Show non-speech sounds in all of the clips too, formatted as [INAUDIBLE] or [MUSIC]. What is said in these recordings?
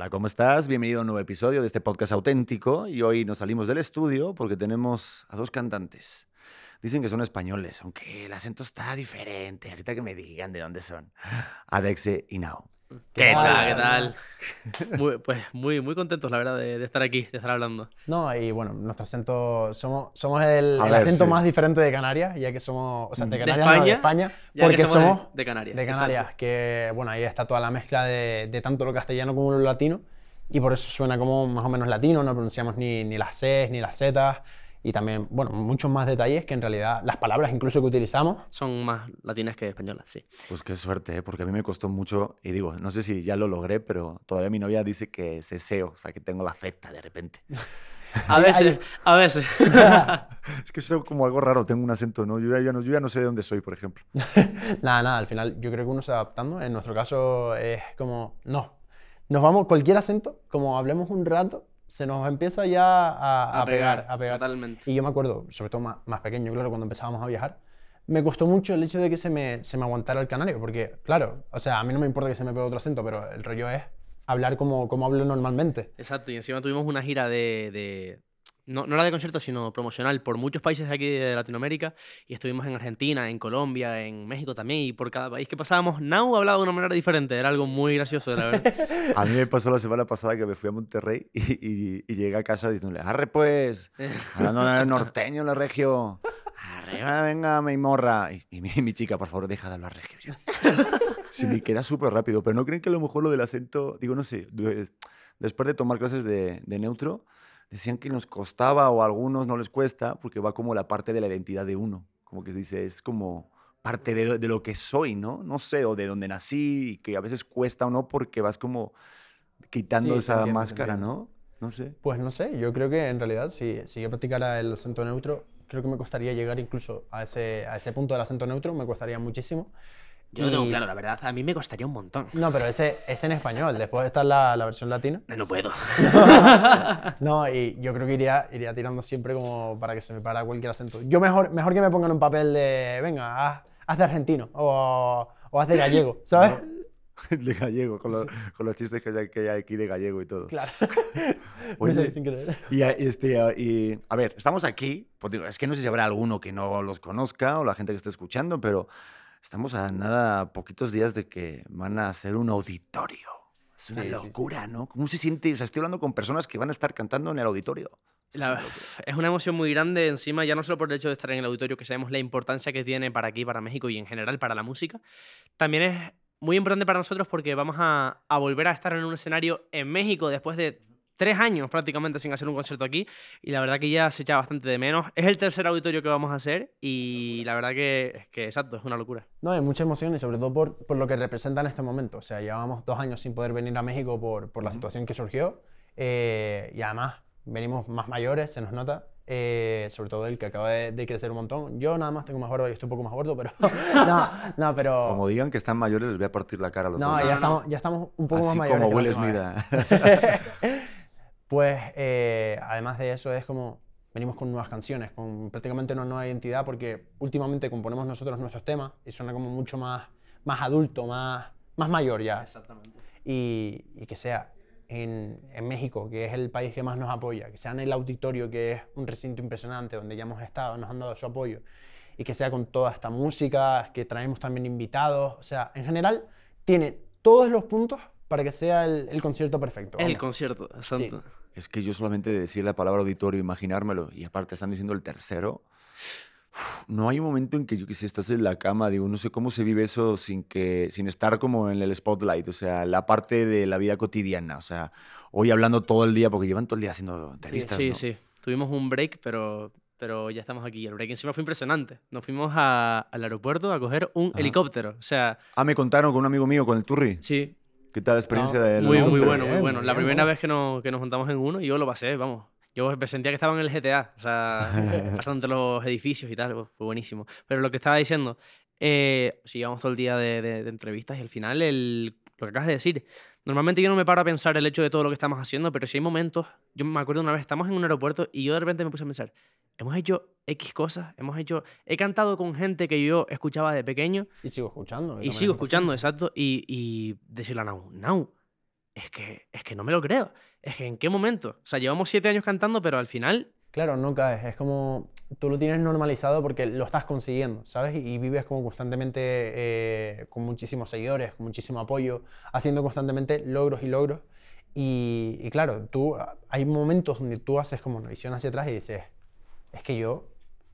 Hola, ¿cómo estás? Bienvenido a un nuevo episodio de este podcast auténtico y hoy nos salimos del estudio porque tenemos a dos cantantes. Dicen que son españoles, aunque el acento está diferente. Ahorita que me digan de dónde son. Adexe y Now. ¿Qué, tal? ¿Qué tal? Muy, pues muy, muy contentos, la verdad, de, de estar aquí, de estar hablando. No, y bueno, nuestro acento, somos, somos el, el ver, acento sí. más diferente de Canarias, ya que somos, o sea, de De Canarias, no, de España, España, ya que porque somos de- somos de Canarias, de Canarias, exacto. que bueno, ahí está toda la mezcla de, de tanto lo castellano como lo latino, y por eso suena como más o menos latino, no pronunciamos ni, ni las Cs ni las Zs, y también, bueno, muchos más detalles que en realidad las palabras incluso que utilizamos Son más latinas que españolas, sí. Pues qué suerte, ¿eh? porque a mí me costó mucho y digo, no sé si ya lo logré, pero todavía mi novia dice que ceseo, o sea, que tengo la feta de repente. [LAUGHS] A veces, a veces. [LAUGHS] [LAUGHS] Es que soy como algo raro, tengo un acento, ¿no? Yo ya, ya no, yo ya no sé de dónde soy, por ejemplo. Nada, nada, al final yo creo que uno se va adaptando. En nuestro caso es como, no, nos vamos, cualquier acento, como hablemos un rato, se nos empieza ya a, a pegar, a pegar. Totalmente. Y yo me acuerdo, sobre todo más, más pequeño, claro, cuando empezábamos a viajar, me costó mucho el hecho de que se me, se me aguantara el canario, porque, claro, o sea, a mí no me importa que se me pegue otro acento, pero el rollo es hablar como, como hablo normalmente. Exacto, y encima tuvimos una gira de... de- No, no era de conciertos, sino promocional por muchos países de aquí de Latinoamérica. Y estuvimos en Argentina, en Colombia, en México también. Y por cada país que pasábamos, Nau hablaba de una manera diferente. Era algo muy gracioso, la verdad. [LAUGHS] A mí me pasó la semana pasada que me fui a Monterrey [LAUGHS] y, y- y llegué a casa diciéndole, arre pues, [LAUGHS] hablando de norteño, la regio. Arre, venga, mi morra. Y, y mi, mi chica, por favor, deja de hablar regio. Se me queda súper rápido, pero ¿no creen que a lo mejor lo del acento, digo, no sé, de- después de tomar clases de, de neutro, decían que nos costaba o a algunos no les cuesta porque va como la parte de la identidad de uno, como que se dice, es como parte de, de lo que soy, ¿no? No sé, o de donde nací, y que a veces cuesta o no porque vas como quitando Sí, esa máscara. ¿no? No sé. Pues no sé, yo creo que en realidad si, si yo practicara el acento neutro, creo que me costaría llegar incluso a ese, a ese punto del acento neutro, me costaría muchísimo. Yo lo tengo claro, la verdad. A mí me costaría un montón. No, pero ese es en español, después está la, la versión latina. No puedo. [LAUGHS] No, y yo creo que iría, iría tirando siempre como para que se me para cualquier acento. Yo mejor, mejor que me pongan un papel de, venga, haz, haz de argentino o, o haz de gallego, [LAUGHS] ¿sabes? [LAUGHS] De gallego, con, los- con los chistes que hay, que hay aquí de gallego y todo. Claro. Oye, no sé, sin querer. Y, a- este, y, a ver, estamos aquí, pues digo, es que no sé si habrá alguno que no los conozca o la gente que esté escuchando, pero estamos a nada, poquitos días de que van a hacer un auditorio. Es una Sí, sí, sí. locura, ¿no? ¿Cómo se siente? O sea, estoy hablando con personas que van a estar cantando en el auditorio. La- es una emoción muy grande encima, ya no solo por el hecho de estar en el auditorio, que sabemos la importancia que tiene para aquí, para México y en general para la música, también es muy importante para nosotros porque vamos a, a volver a estar en un escenario en México después de tres años prácticamente sin hacer un concierto aquí y la verdad que ya se echa bastante de menos. Es el tercer auditorio que vamos a hacer y la verdad que es que exacto, es una locura. No, hay mucha emoción y sobre todo por, por lo que representa en este momento. O sea, llevábamos dos años sin poder venir a México por, por la situación que surgió eh, y además venimos más mayores, se nos nota. eh, sobre todo el que acaba de, de crecer un montón. Yo nada más tengo más barba y estoy un poco más gordo, pero... [LAUGHS] no, no, pero... Como digan que están mayores, les voy a partir la cara a los No, dos. ya, no. estamos, ya estamos un poco Así más mayores. como Will Smith. [LAUGHS] Pues eh, además de eso es como venimos con nuevas canciones, con prácticamente una nueva identidad porque últimamente componemos nosotros nuestros temas y suena como mucho más, más adulto, más, más mayor ya. Exactamente. Y, y que sea en, en México, que es el país que más nos apoya, que sea en el auditorio, que es un recinto impresionante donde ya hemos estado, nos han dado su apoyo, y que sea con toda esta música, que traemos también invitados, o sea, en general tiene todos los puntos para que sea el, el concierto perfecto. El concierto, exacto. Es que yo solamente de decir la palabra auditorio, imaginármelo, y aparte están diciendo el tercero, uf, no hay un momento en que yo que sé, estás en la cama, digo, no sé cómo se vive eso sin que sin estar como en el spotlight, o sea, la parte de la vida cotidiana, o sea, hoy hablando todo el día porque llevan todo el día haciendo Sí, entrevistas, sí, ¿no? sí. Tuvimos un break, pero, pero ya estamos aquí. El break encima fue impresionante. Nos fuimos a- al aeropuerto a coger un Ajá. helicóptero. O sea, Ah, me contaron con un amigo mío con el Turri. sí, ¿Qué tal la experiencia No, del muy, muy bueno, muy bueno. La primera vez que nos, que nos juntamos en uno, yo lo pasé, vamos. Yo me sentía que estaba en el GTA, o sea, [LAUGHS] pasando entre los edificios y tal, pues, fue buenísimo. Pero lo que estaba diciendo, eh, sí, llevamos todo el día de, de- de entrevistas y al final el, lo que acabas de decir, normalmente yo no me paro a pensar el hecho de todo lo que estamos haciendo, pero si hay momentos, yo me acuerdo una vez, estamos en un aeropuerto y yo de repente me puse a pensar, hemos hecho X cosas, hemos hecho, he cantado con gente que yo escuchaba de pequeño Y sigo escuchando. y sigo es escuchando, exacto, y, y decirle a Nau, Nau, es que, es que no me lo creo. Es que en qué momento. O sea, llevamos siete años cantando, pero al final Claro, no caes. Es como tú lo tienes normalizado porque lo estás consiguiendo, ¿sabes? Y vives como constantemente eh, con muchísimos seguidores, con muchísimo apoyo, haciendo constantemente logros y logros. Y, y claro, tú hay momentos donde tú haces como una visión hacia atrás y dices, es que yo,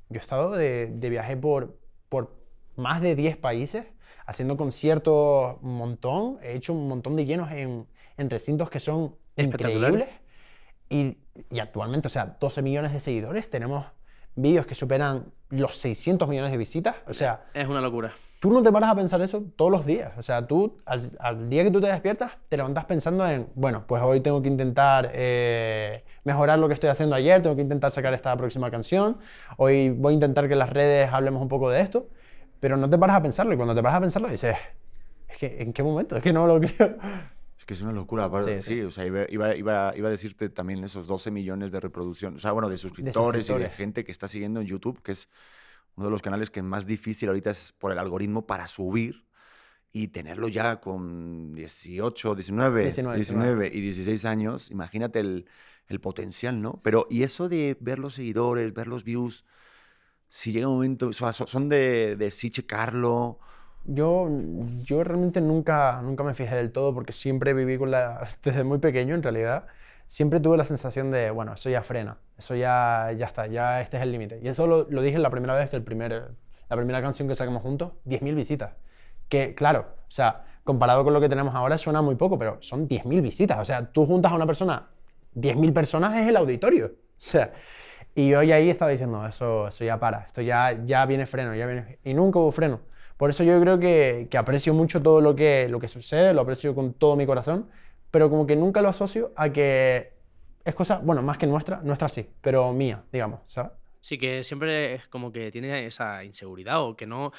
yo he estado de, de viaje por, por más de 10 países, haciendo conciertos un montón, he hecho un montón de llenos en, en recintos que son increíbles. Y, y actualmente, o sea, 12 millones de seguidores, tenemos vídeos que superan los 600 millones de visitas. O sea, es una locura. tú no te paras a pensar eso todos los días. O sea, tú, al, al día que tú te despiertas, te levantas pensando en, bueno, pues hoy tengo que intentar eh, mejorar lo que estoy haciendo ayer, tengo que intentar sacar esta próxima canción, hoy voy a intentar que en las redes hablemos un poco de esto, pero no te paras a pensarlo. Y cuando te paras a pensarlo, dices, es que, ¿en qué momento? Es que no lo [LAUGHS] creo. Que es una locura. Sí, Sí, sí. o sea, iba, iba, iba, iba a decirte también esos 12 millones de reproducciones, o sea, bueno, de suscriptores, y de suscriptores. gente que está siguiendo en YouTube, que es uno de los canales que más difícil ahorita es por el algoritmo para subir y tenerlo ya con 18, 19, 19, 19 y 16 años, imagínate el, el potencial, ¿no? Pero, y eso de ver los seguidores, ver los views, si llega un momento, son de, de sí checarlo, Yo, yo realmente nunca, nunca me fijé del todo porque siempre viví con la... [LAUGHS] Desde muy pequeño, en realidad, siempre tuve la sensación de, bueno, eso ya frena, eso ya, ya está, ya este es el límite. Y eso lo, lo dije la primera vez que el primer, la primera canción que sacamos juntos, 10.000 visitas. Que, claro, o sea, comparado con lo que tenemos ahora suena muy poco, pero son 10.000 visitas. O sea, tú juntas a una persona, 10.000 personas es el auditorio. [LAUGHS] O sea, y yo ya ahí estaba diciendo, eso, eso ya para, esto ya, ya viene freno, ya viene... Y nunca hubo freno. Por eso yo creo que, aprecio mucho todo lo que, lo que sucede, lo aprecio con todo mi corazón, pero como que nunca lo asocio a que es cosa, bueno, más que nuestra, nuestra sí, pero mía, digamos, ¿sabes? Sí, que siempre es como que tiene esa inseguridad o que no,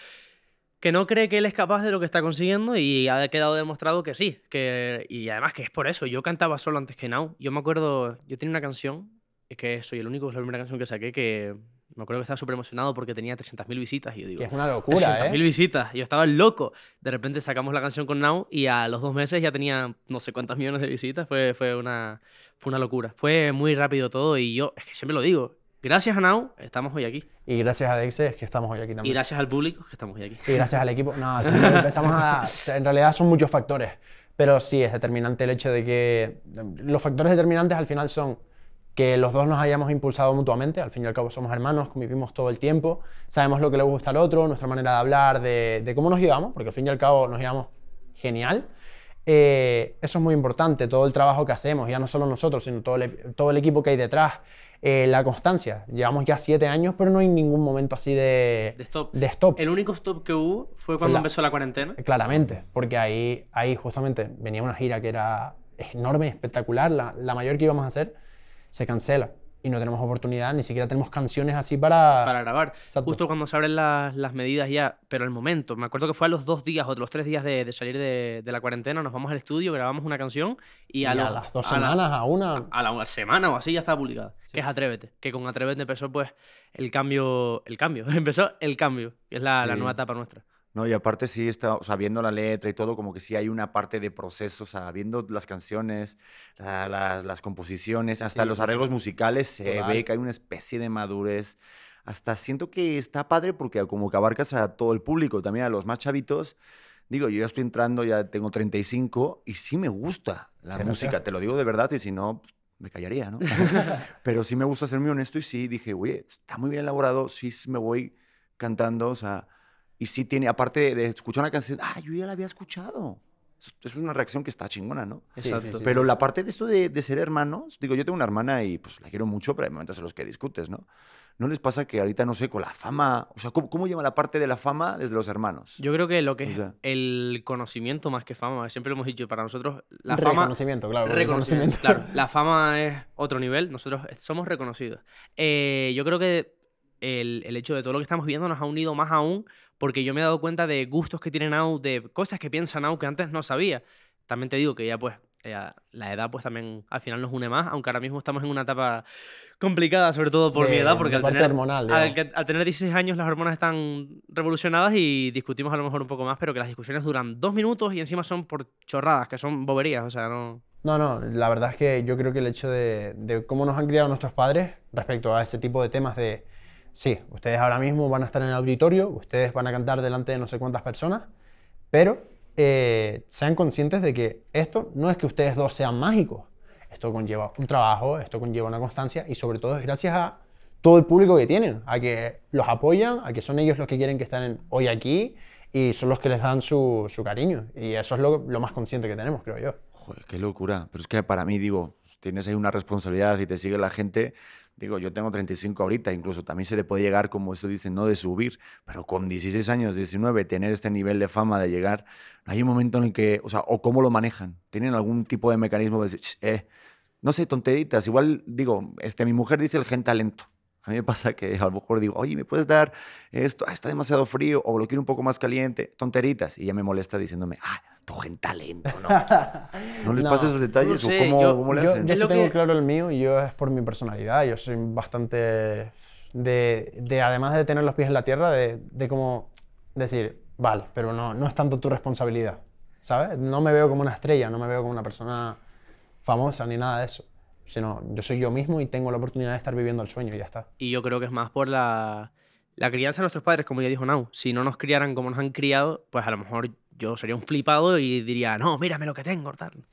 que no cree que él es capaz de lo que está consiguiendo y ha quedado demostrado que sí. Que, y además que es por eso. Yo cantaba solo antes que Now. Yo me acuerdo, yo tenía una canción, es que soy el único, es la primera canción que saqué que me acuerdo que estaba súper emocionado porque tenía 300.000 visitas y yo digo... Que es una locura, 300.000 ¿eh? visitas. Yo estaba loco. De repente sacamos la canción con Now y a los dos meses ya tenía no sé cuántas millones de visitas. Fue, fue, una, fue una locura. Fue muy rápido todo y yo, es que siempre lo digo, gracias a Now estamos hoy aquí. Y gracias a Dexe es que estamos hoy aquí Y también. gracias al público que estamos hoy aquí. Y gracias al equipo. No, [LAUGHS] sí, empezamos a. En realidad son muchos factores. Pero sí es determinante el hecho de que. Los factores determinantes al final son que los dos nos hayamos impulsado mutuamente. Al fin y al cabo somos hermanos, convivimos todo el tiempo. Sabemos lo que le gusta al otro, nuestra manera de hablar, de, de cómo nos llevamos, porque al fin y al cabo nos llevamos genial. Eh, eso es muy importante, todo el trabajo que hacemos, ya no solo nosotros, sino todo el, todo el equipo que hay detrás. Eh, la constancia. Llevamos ya siete años, pero no hay ningún momento así de, De stop. de stop. El único stop que hubo fue cuando la- empezó la cuarentena. Claramente, porque ahí, ahí justamente venía una gira que era enorme, espectacular, la, la mayor que íbamos a hacer, se cancela y no tenemos oportunidad, ni siquiera tenemos canciones así para... para grabar. Exacto. Justo cuando se abren las, las medidas ya, pero el momento, me acuerdo que fue a los dos días o los tres días de, de salir de, de la cuarentena, nos vamos al estudio, grabamos una canción y y a, a, los- las dos a la- semanas, a una... a la semana o así ya estaba publicada, que es Atrévete, que con Atrévete empezó pues el cambio, el cambio, [LAUGHS] empezó el cambio, que es la, la nueva etapa nuestra. ¿No? Y aparte sí está, o sea, viendo la letra y todo, como que sí hay una parte de proceso, o sea, viendo las canciones, la- la- las composiciones, hasta Sí, los sí. arreglos musicales, se Total. ve que hay una especie de madurez. Hasta siento que está padre porque como que abarcas a todo el público, también a los más chavitos. Digo, yo ya estoy entrando, ya tengo 35 y sí me gusta la música, te lo digo de verdad y si no, pues, me callaría, ¿no? [LAUGHS] Pero sí me gusta ser muy honesto y sí dije, oye, está muy bien elaborado, sí me voy cantando, o sea, y sí tiene, aparte de, de escuchar una canción, ah, yo ya la había escuchado. Es, es una reacción que está chingona, ¿no? Sí, sí, Exacto. sí. Pero la parte de esto de, de ser hermanos, digo, yo tengo una hermana y pues la quiero mucho, pero hay momentos en los que discutes, ¿no? ¿No les pasa que ahorita, no sé, con la fama, o sea, ¿cómo, cómo lleva la parte de la fama desde los hermanos? Yo creo que lo que O es sea- el conocimiento más que fama, siempre lo hemos dicho, para nosotros la fama... Reconocimiento, claro. reconocimiento- claro. La fama es otro nivel, nosotros somos reconocidos. Eh, yo creo que el, el hecho de todo lo que estamos viendo nos ha unido más aún porque yo me he dado cuenta de gustos que tiene Nau, de cosas que piensa Nau que antes no sabía. También te digo que ya pues ya la edad pues también al final nos une más, aunque ahora mismo estamos en una etapa complicada, sobre todo por mi De- edad, porque al tener, hormonal, al, al tener 16 años las hormonas están revolucionadas y discutimos a lo mejor un poco más, pero que las discusiones duran dos minutos y encima son por chorradas, que son boberías, o sea, no... No, no, la verdad es que yo creo que el hecho de, de cómo nos han criado nuestros padres respecto a ese tipo de temas de, sí, ustedes ahora mismo van a estar en el auditorio, ustedes van a cantar delante de no sé cuántas personas, pero eh, sean conscientes de que esto no es que ustedes dos sean mágicos, esto conlleva un trabajo, esto conlleva una constancia y sobre todo es gracias a todo el público que tienen, a que los apoyan, a que son ellos los que quieren que estén hoy aquí y son los que les dan su, cariño. Y eso es lo, lo más consciente que tenemos, creo yo. Joder, qué locura. Pero es que para mí, digo, tienes ahí una responsabilidad y te sigue la gente. Digo, yo tengo 35 ahorita, incluso también se le puede llegar, como eso dicen, no de subir, pero con 16 años, 19, tener este nivel de fama, de llegar, hay un momento en el que, o sea, o cómo lo manejan. ¿Tienen algún tipo de mecanismo de decir, eh, no sé, tonteritas? Igual, digo, este, mi mujer dice el gen talento. A mí me pasa que a lo mejor digo, oye, ¿me puedes dar esto? Ah, está demasiado frío o lo quiero un poco más caliente. Tonteritas. Y ella me molesta diciéndome, ah, tu gen talento, ¿no? ¿No les [LAUGHS] No, pasa esos detalles no sé, o cómo, yo- cómo le Yo, hacen? yo sí tengo que- claro el mío y yo es por mi personalidad. Yo soy bastante de, de, además de tener los pies en la tierra, de, de como decir, vale, pero no, no es tanto tu responsabilidad, ¿sabes? No me veo como una estrella, no me veo como una persona famosa ni nada de eso, sino yo soy yo mismo y tengo la oportunidad de estar viviendo el sueño y ya está. Y yo creo que es más por la, la crianza de nuestros padres, como ya dijo Nau. Si no nos criaran como nos han criado, pues a lo mejor yo sería un flipado y diría, no, mírame lo que tengo, tal.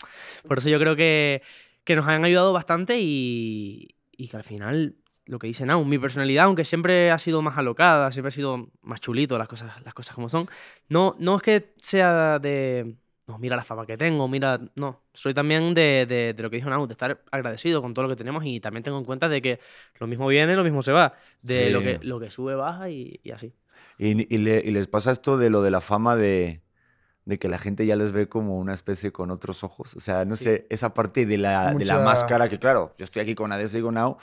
Por eso yo creo que, que nos han ayudado bastante y, y que al final, lo que dice Nau, mi personalidad, aunque siempre ha sido más alocada, siempre ha sido más chulito, las cosas, las cosas como son, no, no es que sea de, no, mira la fama que tengo, mira, no, soy también de, de, de lo que dijo Nau, de estar agradecido con todo lo que tenemos y también tengo en cuenta de que lo mismo viene, lo mismo se va, de lo, Sí. que, lo que sube, baja y, y así. Y, y le- y les pasa esto de lo de la fama de, de que la gente ya les ve como una especie con otros ojos. O sea, no Sí. sé, esa parte de la, de la Mucha- máscara que, claro, yo estoy aquí con Ades y con Nau,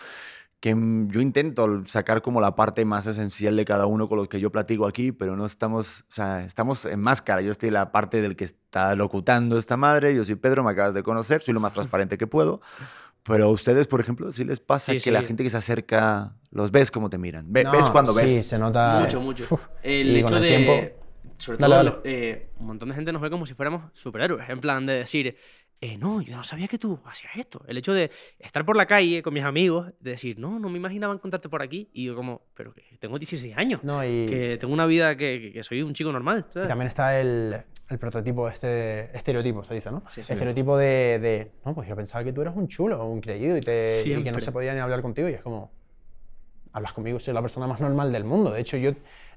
que mm, yo intento sacar como la parte más esencial de cada uno con los que yo platico aquí, pero no estamos, o sea, estamos en máscara. Yo estoy la parte del que está locutando esta madre, yo soy Pedro, me acabas de conocer, soy lo más transparente que puedo. Pero a ustedes, por ejemplo, si les pasa Sí, que la sí. gente que se acerca, los ves como te miran. Ve- No, ¿Ves cuando sí, ves? se nota... mucho, mucho. Uf, El hecho el de. tiempo- Sobre Dale, todo, dale. lo- eh, un montón de gente nos ve como si fuéramos superhéroes. En plan de decir, eh, no, yo no sabía que tú hacías esto. El hecho de estar por la calle con mis amigos, de decir, no, no me imaginaba encontrarte por aquí. Y yo, como, pero que tengo 16 años. No, y... Que tengo una vida que, soy un chico normal. También está el, el prototipo, este estereotipo, se dice, ¿no? Sí, sí. Estereotipo de, de, no, pues yo pensaba que tú eras un chulo, un creído y, te, y que no se podía ni hablar contigo y es como, hablas conmigo, soy la persona más normal del mundo. De hecho, yo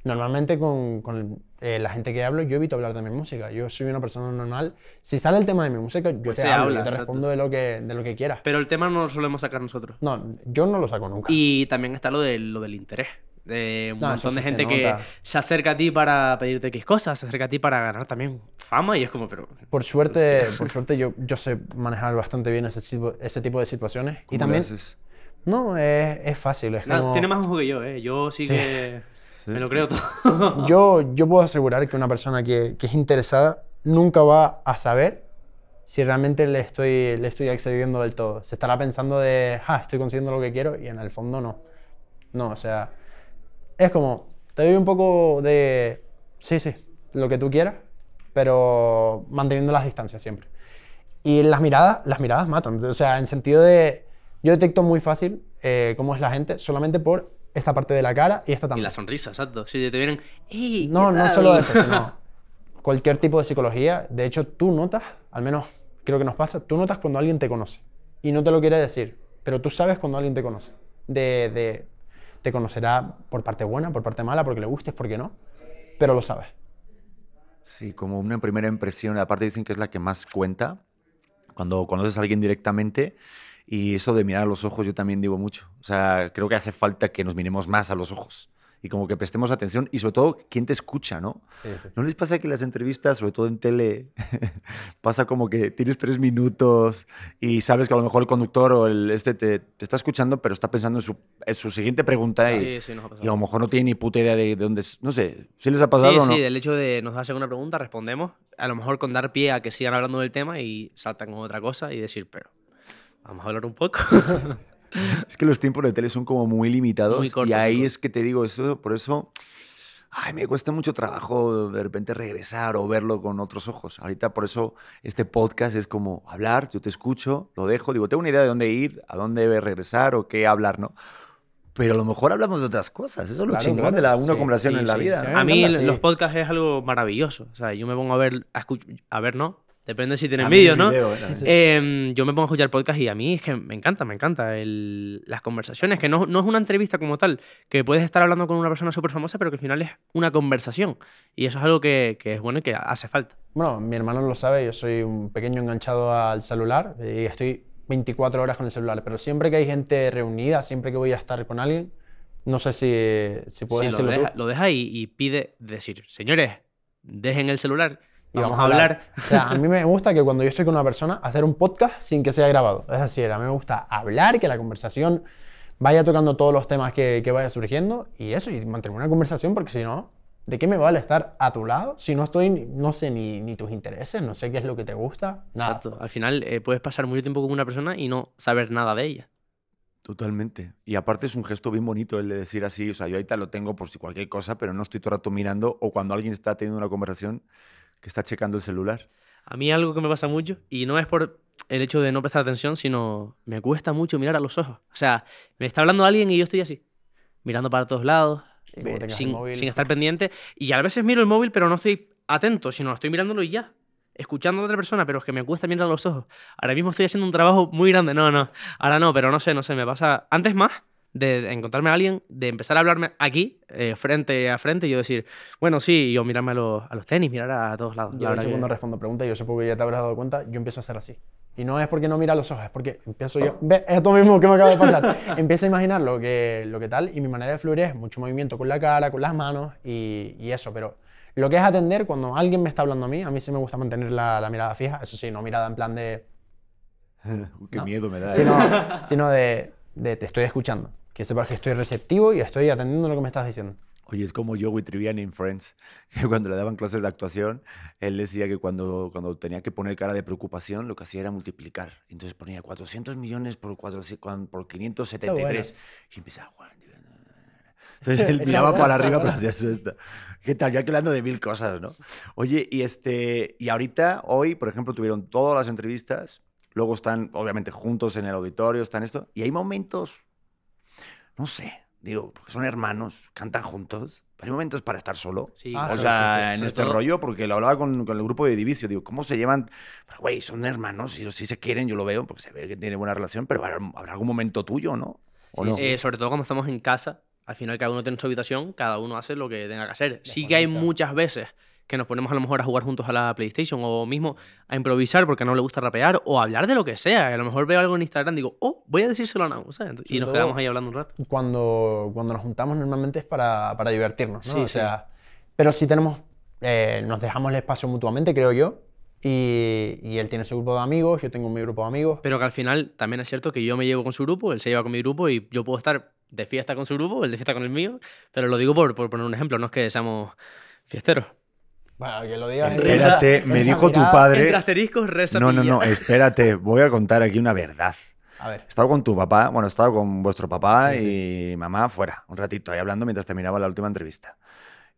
normalmente con, con, eh, la gente que hablo, yo evito hablar de mi música. Yo soy una persona normal. Si sale el tema de mi música, yo Pues te se hablo, habla, yo te exacto. respondo de lo que, de lo que quieras. Pero el tema no lo solemos sacar nosotros. No, yo no lo saco nunca. Y también está lo, del lo del interés. De un No, montón de sí se gente que nota. se acerca a ti para pedirte X cosas, se acerca a ti para ganar también fama y es como, pero... Por suerte, [LAUGHS] por suerte yo, yo sé manejar bastante bien ese tipo, ese tipo de situaciones. ¿Cómo Y también, haces? No, es, es fácil. Es Nada, como- tiene más ojo que yo, ¿eh? Yo sí, Sí. que [LAUGHS] Sí. me lo creo todo. [LAUGHS] Yo, yo puedo asegurar que una persona que, que es interesada nunca va a saber si realmente le estoy, le estoy accediendo del todo. Se estará pensando de, ah, estoy consiguiendo lo que quiero y en el fondo no. No, o sea, es como, te doy un poco de, sí, sí, lo que tú quieras, pero manteniendo las distancias siempre. Y las miradas, las miradas matan. O sea, en sentido de, yo detecto muy fácil eh, cómo es la gente solamente por esta parte de la cara y esta Y también. la sonrisa, exacto. Si te vienen... "Ey, ¿qué No, no tal?". solo eso, sino [LAUGHS] cualquier tipo de psicología. De hecho, tú notas, al menos creo que nos pasa, tú notas cuando alguien te conoce. Y no te lo quiere decir, pero tú sabes cuando alguien te conoce. De, de- te conocerá por parte buena, por parte mala, porque le gustes, porque no, pero lo sabes. Sí, como una primera impresión. Aparte dicen que es la que más cuenta cuando conoces a alguien directamente. Y eso de mirar a los ojos yo también digo mucho. O sea, creo que hace falta que nos miremos más a los ojos. Y como que prestemos atención. Y sobre todo, ¿quién te escucha, no? Sí, sí. ¿No les pasa que las entrevistas, sobre todo en tele, [LAUGHS] pasa como que tienes tres minutos y sabes que a lo mejor el conductor o el este te, te está escuchando, pero está pensando en su, en su siguiente pregunta y, Sí, sí, ha y a lo mejor no tiene ni puta idea de, de dónde? No sé, ¿sí les ha pasado Sí, o no? sí, del hecho de nos hacen una pregunta, respondemos, a lo mejor con dar pie a que sigan hablando del tema y saltan con otra cosa y decir, pero vamos a hablar un poco. [LAUGHS] Es que los tiempos de tele son como muy limitados Muy cortos, y ahí muy es que te digo eso, por eso ay, me cuesta mucho trabajo de repente regresar o verlo con otros ojos. Ahorita por eso este podcast es como hablar, yo te escucho, lo dejo, digo, tengo una idea de dónde ir, a dónde regresar o qué hablar, ¿no? Pero a lo mejor hablamos de otras cosas. Eso es lo Claro, chingón claro. de la, una Sí, conversación sí, en la sí, vida. ¿no? A mí encanta, los podcasts es algo maravilloso. O sea, yo me pongo a ver, a, a ver, ¿no? Depende si tienen vídeos, ¿no? video, ¿eh? Sí. Em, yo me pongo a escuchar podcast y a mí es que me encanta, me encanta el- las conversaciones, que no, no es una entrevista como tal, que puedes estar hablando con una persona súper famosa, pero que al final es una conversación. Y eso es algo que, que es bueno y que hace falta. Bueno, mi hermano lo sabe, yo soy un pequeño enganchado al celular y estoy 24 horas con el celular, pero siempre que hay gente reunida, siempre que voy a estar con alguien, no sé si, si puedo Sí, lo, decirlo deja, tú. lo deja y, y pide decir, señores, dejen el celular Y vamos, a hablar. O sea, a mí me gusta que cuando yo estoy con una persona, hacer un podcast sin que sea grabado. Es decir, a mí me gusta hablar, que la conversación vaya tocando todos los temas que, que vaya surgiendo y eso, y mantener una conversación, porque si no, ¿de qué me vale estar a tu lado si no estoy, no sé ni, ni tus intereses, no sé qué es lo que te gusta? Nada. Exacto. Al final eh, puedes pasar mucho tiempo con una persona y no saber nada de ella. Totalmente. Y aparte es un gesto bien bonito el de decir así, o sea, yo ahorita lo tengo por si cualquier cosa, pero no estoy todo el rato mirando o cuando alguien está teniendo una conversación que está checando el celular. A mí algo que me pasa mucho, y no es por el hecho de no prestar atención, sino me cuesta mucho mirar a los ojos. O sea, me está hablando alguien y yo estoy así, mirando para todos lados, eh, sin, móvil. sin estar pendiente. Y a veces miro el móvil, pero no estoy atento, sino estoy mirándolo y ya. Escuchando a otra persona, pero es que me cuesta mirar a los ojos. Ahora mismo estoy haciendo un trabajo muy grande. No, no. Ahora no, pero no sé, no sé. Me pasa antes más de encontrarme a alguien, de empezar a hablarme aquí, eh, frente a frente, y yo decir, bueno, sí, y yo mirarme a los, a los tenis, mirar a todos lados. Yo, La que- cuando respondo preguntas, yo supongo que ya te habrás dado cuenta, yo empiezo a hacer así. Y no es porque no mira a los ojos, es porque empiezo yo. ¿Ves? Esto mismo que me acaba de pasar. [LAUGHS] empiezo a imaginar lo que, lo que tal, y mi manera de fluir es mucho movimiento con la cara, con las manos y, y eso. Pero lo que es atender, cuando alguien me está hablando a mí, a mí sí me gusta mantener la, la mirada fija. Eso sí, no mirada en plan de. [LAUGHS] Qué No. miedo me da. ¿eh? Sino, sino de, de te estoy escuchando. Que sepas que estoy receptivo y estoy atendiendo lo que me estás diciendo. Oye, es como Joey Triviani en Friends, [LAUGHS] que cuando le daban clases de actuación, él decía que cuando, cuando tenía que poner cara de preocupación, lo que hacía era multiplicar. Entonces ponía 400 millones por, 400 cuan- por 573. Y empezaba, "Juan, Entonces él [LAUGHS] miraba buena, para arriba para hacer esto. ¿Qué tal? Ya que hablando de mil cosas, ¿no? Oye, y, este, y ahorita, hoy, por ejemplo, tuvieron todas las entrevistas, luego están, obviamente, juntos en el auditorio, están esto, y hay momentos, no sé, digo, porque son hermanos, cantan juntos, pero hay momentos para estar solo. Sí, Ah, O sea, sí, sí. en este todo- rollo, porque lo hablaba con, con el grupo de Divisio, digo, ¿cómo se llevan? Pero, Güey, son hermanos, ellos sí se quieren, yo lo veo, porque se ve que tienen buena relación, pero habrá, habrá algún momento tuyo, ¿no? ¿O Sí, no? eh, sobre todo cuando estamos en casa, al final cada uno tiene su habitación, cada uno hace lo que tenga que hacer. Sí que hay muchas veces que nos ponemos a lo mejor a jugar juntos a la PlayStation o mismo a improvisar porque no le gusta rapear o hablar de lo que sea. A lo mejor veo algo en Instagram y digo, oh, voy a decírselo a Nau, ¿sabes? Y nos quedamos ahí hablando un rato. cuando, cuando nos juntamos normalmente es para, para divertirnos, ¿no? Sí, o sí. sea, pero si tenemos, eh, nos dejamos el espacio mutuamente, creo yo, y, y él tiene su grupo de amigos, yo tengo mi grupo de amigos. Pero que al final también es cierto que yo me llevo con su grupo, él se lleva con mi grupo y yo puedo estar de fiesta con su grupo, él de fiesta con el mío, pero lo digo por, por poner un ejemplo, no es que seamos fiesteros. Bueno, que lo digas. Espérate, esa- me esa dijo tu mirada- padre- Entre asteriscos, reza No, no, no, espérate, voy a contar aquí una verdad. A ver, He estado con tu papá, bueno, he estado con vuestro papá Sí, y mamá fuera, un ratito ahí hablando mientras terminaba la última entrevista.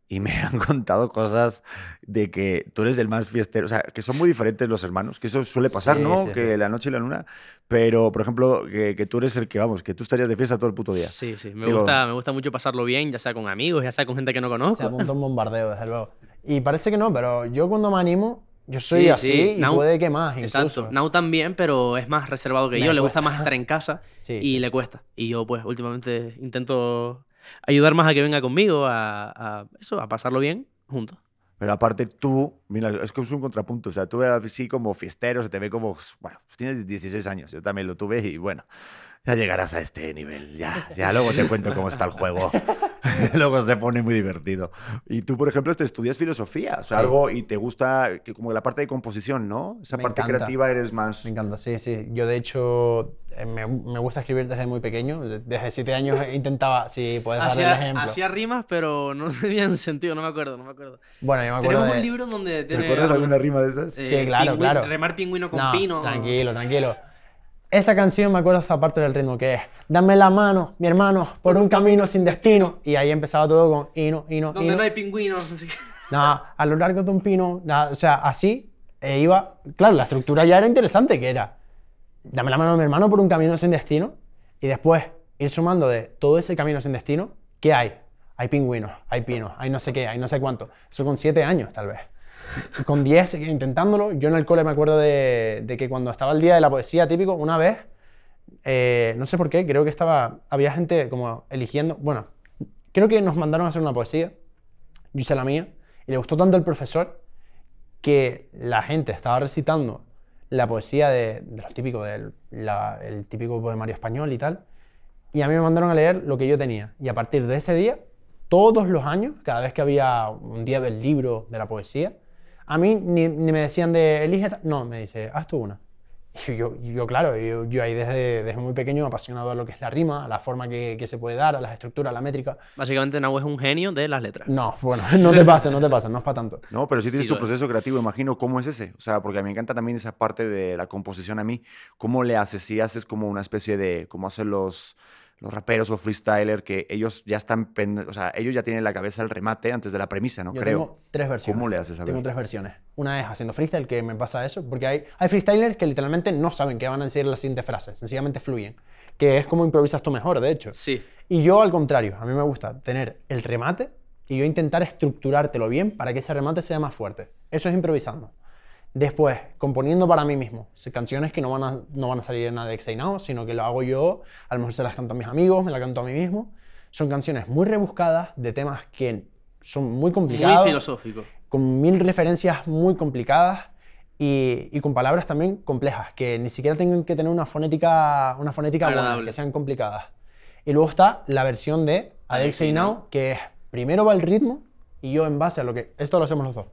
Y me [LAUGHS] han contado cosas de que tú eres el más fiestero, o sea, que son muy diferentes los hermanos, que eso suele pasar, Sí, ¿no? sí, que sí. la noche y la luna, pero, por ejemplo, que, que tú eres el que, vamos, que tú estarías de fiesta todo el puto día. Sí, sí, me, Digo- gusta, me gusta mucho pasarlo bien, ya sea con amigos, ya sea con gente que no se conozco. apunta un bombardeo, desde luego. [LAUGHS] Y parece que no, pero yo cuando me animo, yo soy Sí, así sí, y puede que más, incluso. Exacto. Nau también, pero es más reservado que Me yo. Le gusta más estar en casa [LAUGHS] Sí, y sí. le cuesta. Y yo, pues, últimamente intento ayudar más a que venga conmigo, a, a eso, a pasarlo bien juntos. Pero aparte tú, mira, es que es un contrapunto, o sea, tú así como fiestero, se te ve como, bueno, pues tienes 16 años, yo también lo tuve y bueno, ya llegarás a este nivel, ya, ya luego te cuento cómo está el juego, [LAUGHS] luego se pone muy divertido. Y tú, por ejemplo, te estudias filosofía, o sea, Sí. algo, y te gusta que como la parte de composición, ¿no? Esa Me parte encanta. creativa eres más... Me encanta, sí, sí. Yo, de hecho, eh, me, me gusta escribir desde muy pequeño. Desde siete años intentaba, si puedes dar el Hacía, ejemplo. hacía rimas, pero no [LAUGHS] tenían sentido, no me acuerdo, no me acuerdo. Bueno, yo me acuerdo Tenemos de... un libro donde ¿Te acuerdas alguna rima de esas? eh, Sí, claro, pingüino- claro. Remar pingüino con No, pino. tranquilo, tranquilo. Esa canción me acuerdo esta parte del ritmo que es Dame la mano, mi hermano, por un camino sin destino. Y ahí empezaba todo con hino, hino, Donde hino. no hay pingüinos. Nada, [LAUGHS] a lo largo de un pino, nada, o sea, así e iba. Claro, la estructura ya era interesante, que era dame la mano a mi hermano por un camino sin destino y después ir sumando de todo ese camino sin destino, ¿qué hay? Hay pingüinos, hay pinos, hay no sé qué, hay no sé cuánto. Eso con siete años, tal vez. Con 10 seguía intentándolo. Yo en el cole me acuerdo de, de que cuando estaba el día de la poesía típico, una vez, eh, no sé por qué, creo que estaba, había gente como eligiendo, bueno, creo que nos mandaron a hacer una poesía, yo hice la mía, y le gustó tanto el profesor que la gente estaba recitando la poesía de, de los típicos, del el típico poemario español y tal, y a mí me mandaron a leer lo que yo tenía. Y a partir de ese día, todos los años, cada vez que había un día del libro de la poesía, a mí ni, ni me decían de elige, ta-". no, me dice, haz tú una. Y yo, yo claro, yo, yo ahí desde, desde muy pequeño apasionado a lo que es la rima, a la forma que, que se puede dar, a las estructuras, a la métrica. Básicamente, Nau es un genio de las letras. No, bueno, [LAUGHS] no te pases, no te pases, no es para tanto. No, pero sí tienes Sí, tu lo es. proceso creativo, imagino. ¿Cómo es ese? O sea, porque a mí me encanta también esa parte de la composición a mí. ¿Cómo le haces? Si haces como una especie de, como hacen los, los raperos o freestyler, que ellos ya están, o sea, ellos ya tienen en la cabeza el remate antes de la premisa, ¿no? Yo Creo. tengo tres versiones. ¿Cómo le haces? A Tengo tres versiones. Una es haciendo freestyle, que me pasa eso, porque hay, hay freestylers que literalmente no saben qué van a decir las siguientes frases, sencillamente fluyen. Que es como improvisas tú mejor, de hecho. Sí. Y yo al contrario, a mí me gusta tener el remate y yo intentar estructurártelo bien para que ese remate sea más fuerte. Eso es improvisando. Después, componiendo para mí mismo. Canciones que no van a, no van a salir en nada de Exeinao, sino que lo hago yo, a lo mejor se las canto a mis amigos, me las canto a mí mismo. Son canciones muy rebuscadas, de temas que son muy complicados Muy filosófico. con mil referencias muy complicadas y, y con palabras también complejas, que ni siquiera tengan que tener una fonética, una fonética buena, que sean complicadas. Y luego está la versión de Adexei Now, que es primero va el ritmo y yo en base a lo que, esto lo hacemos los dos,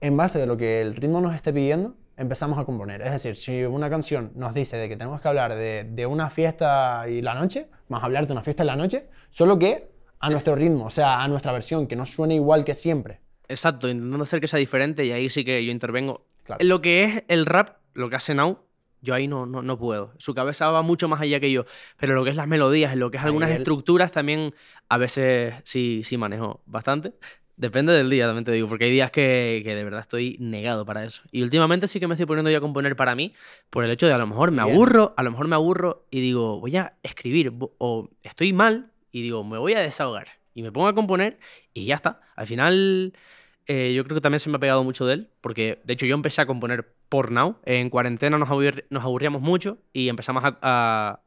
en base de lo que el ritmo nos esté pidiendo, empezamos a componer. Es decir, si una canción nos dice de que tenemos que hablar de, de una fiesta y la noche, a hablar de una fiesta y la noche, solo que a nuestro ritmo, o sea, a nuestra versión, que no suene igual que siempre. Exacto, intentando hacer que sea diferente y ahí sí que yo intervengo. Claro. Lo que es el rap, lo que hace Now, yo ahí no, no, no puedo. Su cabeza va mucho más allá que yo. Pero lo que es las melodías, lo que es algunas él- estructuras, también a veces sí, sí manejo bastante. Depende del día, también te digo, porque hay días que, que de verdad estoy negado para eso. Y últimamente sí que me estoy poniendo ya a componer para mí, por el hecho de a lo mejor me Bien. aburro, a lo mejor me aburro y digo, voy a escribir, o estoy mal y digo, me voy a desahogar. Y me pongo a componer y ya está. Al final, eh, yo creo que también se me ha pegado mucho de él, porque de hecho yo empecé a componer por Now. En cuarentena nos, aburri- nos aburríamos mucho y empezamos a, a-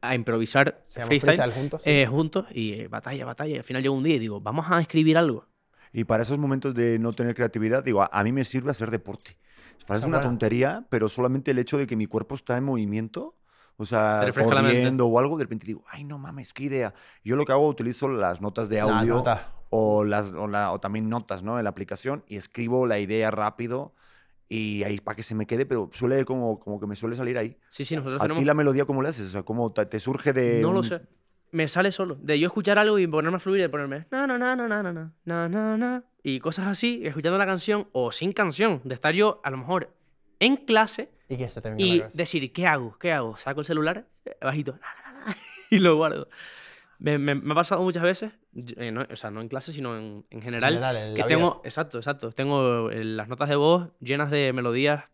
a improvisar freestyle, freestyle juntos. sí. eh, juntos y eh, batalla, batalla. Al final llegó un día y digo, vamos a escribir algo. Y para esos momentos de no tener creatividad, digo, a, a mí me sirve hacer deporte. Parece Ah, una bueno. tontería, pero solamente el hecho de que mi cuerpo está en movimiento, o sea, la corriendo o algo, de repente digo, ay, no mames, qué idea. Yo lo que hago, utilizo las notas de La audio nota. o, las, o, la- o también notas, ¿no? En la aplicación y escribo la idea rápido y ahí para que se me quede, pero suele como, como que me suele salir ahí. Sí, sí, nosotros ¿A tenemos... ti la melodía cómo le haces? O sea, ¿cómo te, te surge de...? No lo sé. Me sale solo. De yo escuchar algo y ponerme a fluir y de ponerme na na na na na na na na na na y cosas así, escuchando la canción o sin canción, de estar yo a lo mejor en clase Y que se y decir, ¿qué hago? ¿Qué hago? Saco el celular, eh, bajito, na, na, na, [LAUGHS] y lo guardo. Me, me- me ha pasado muchas veces, eh, no, o sea, no en clase, sino en, en general, general, en que tengo, vida. exacto, exacto, tengo eh, las notas de voz llenas de melodías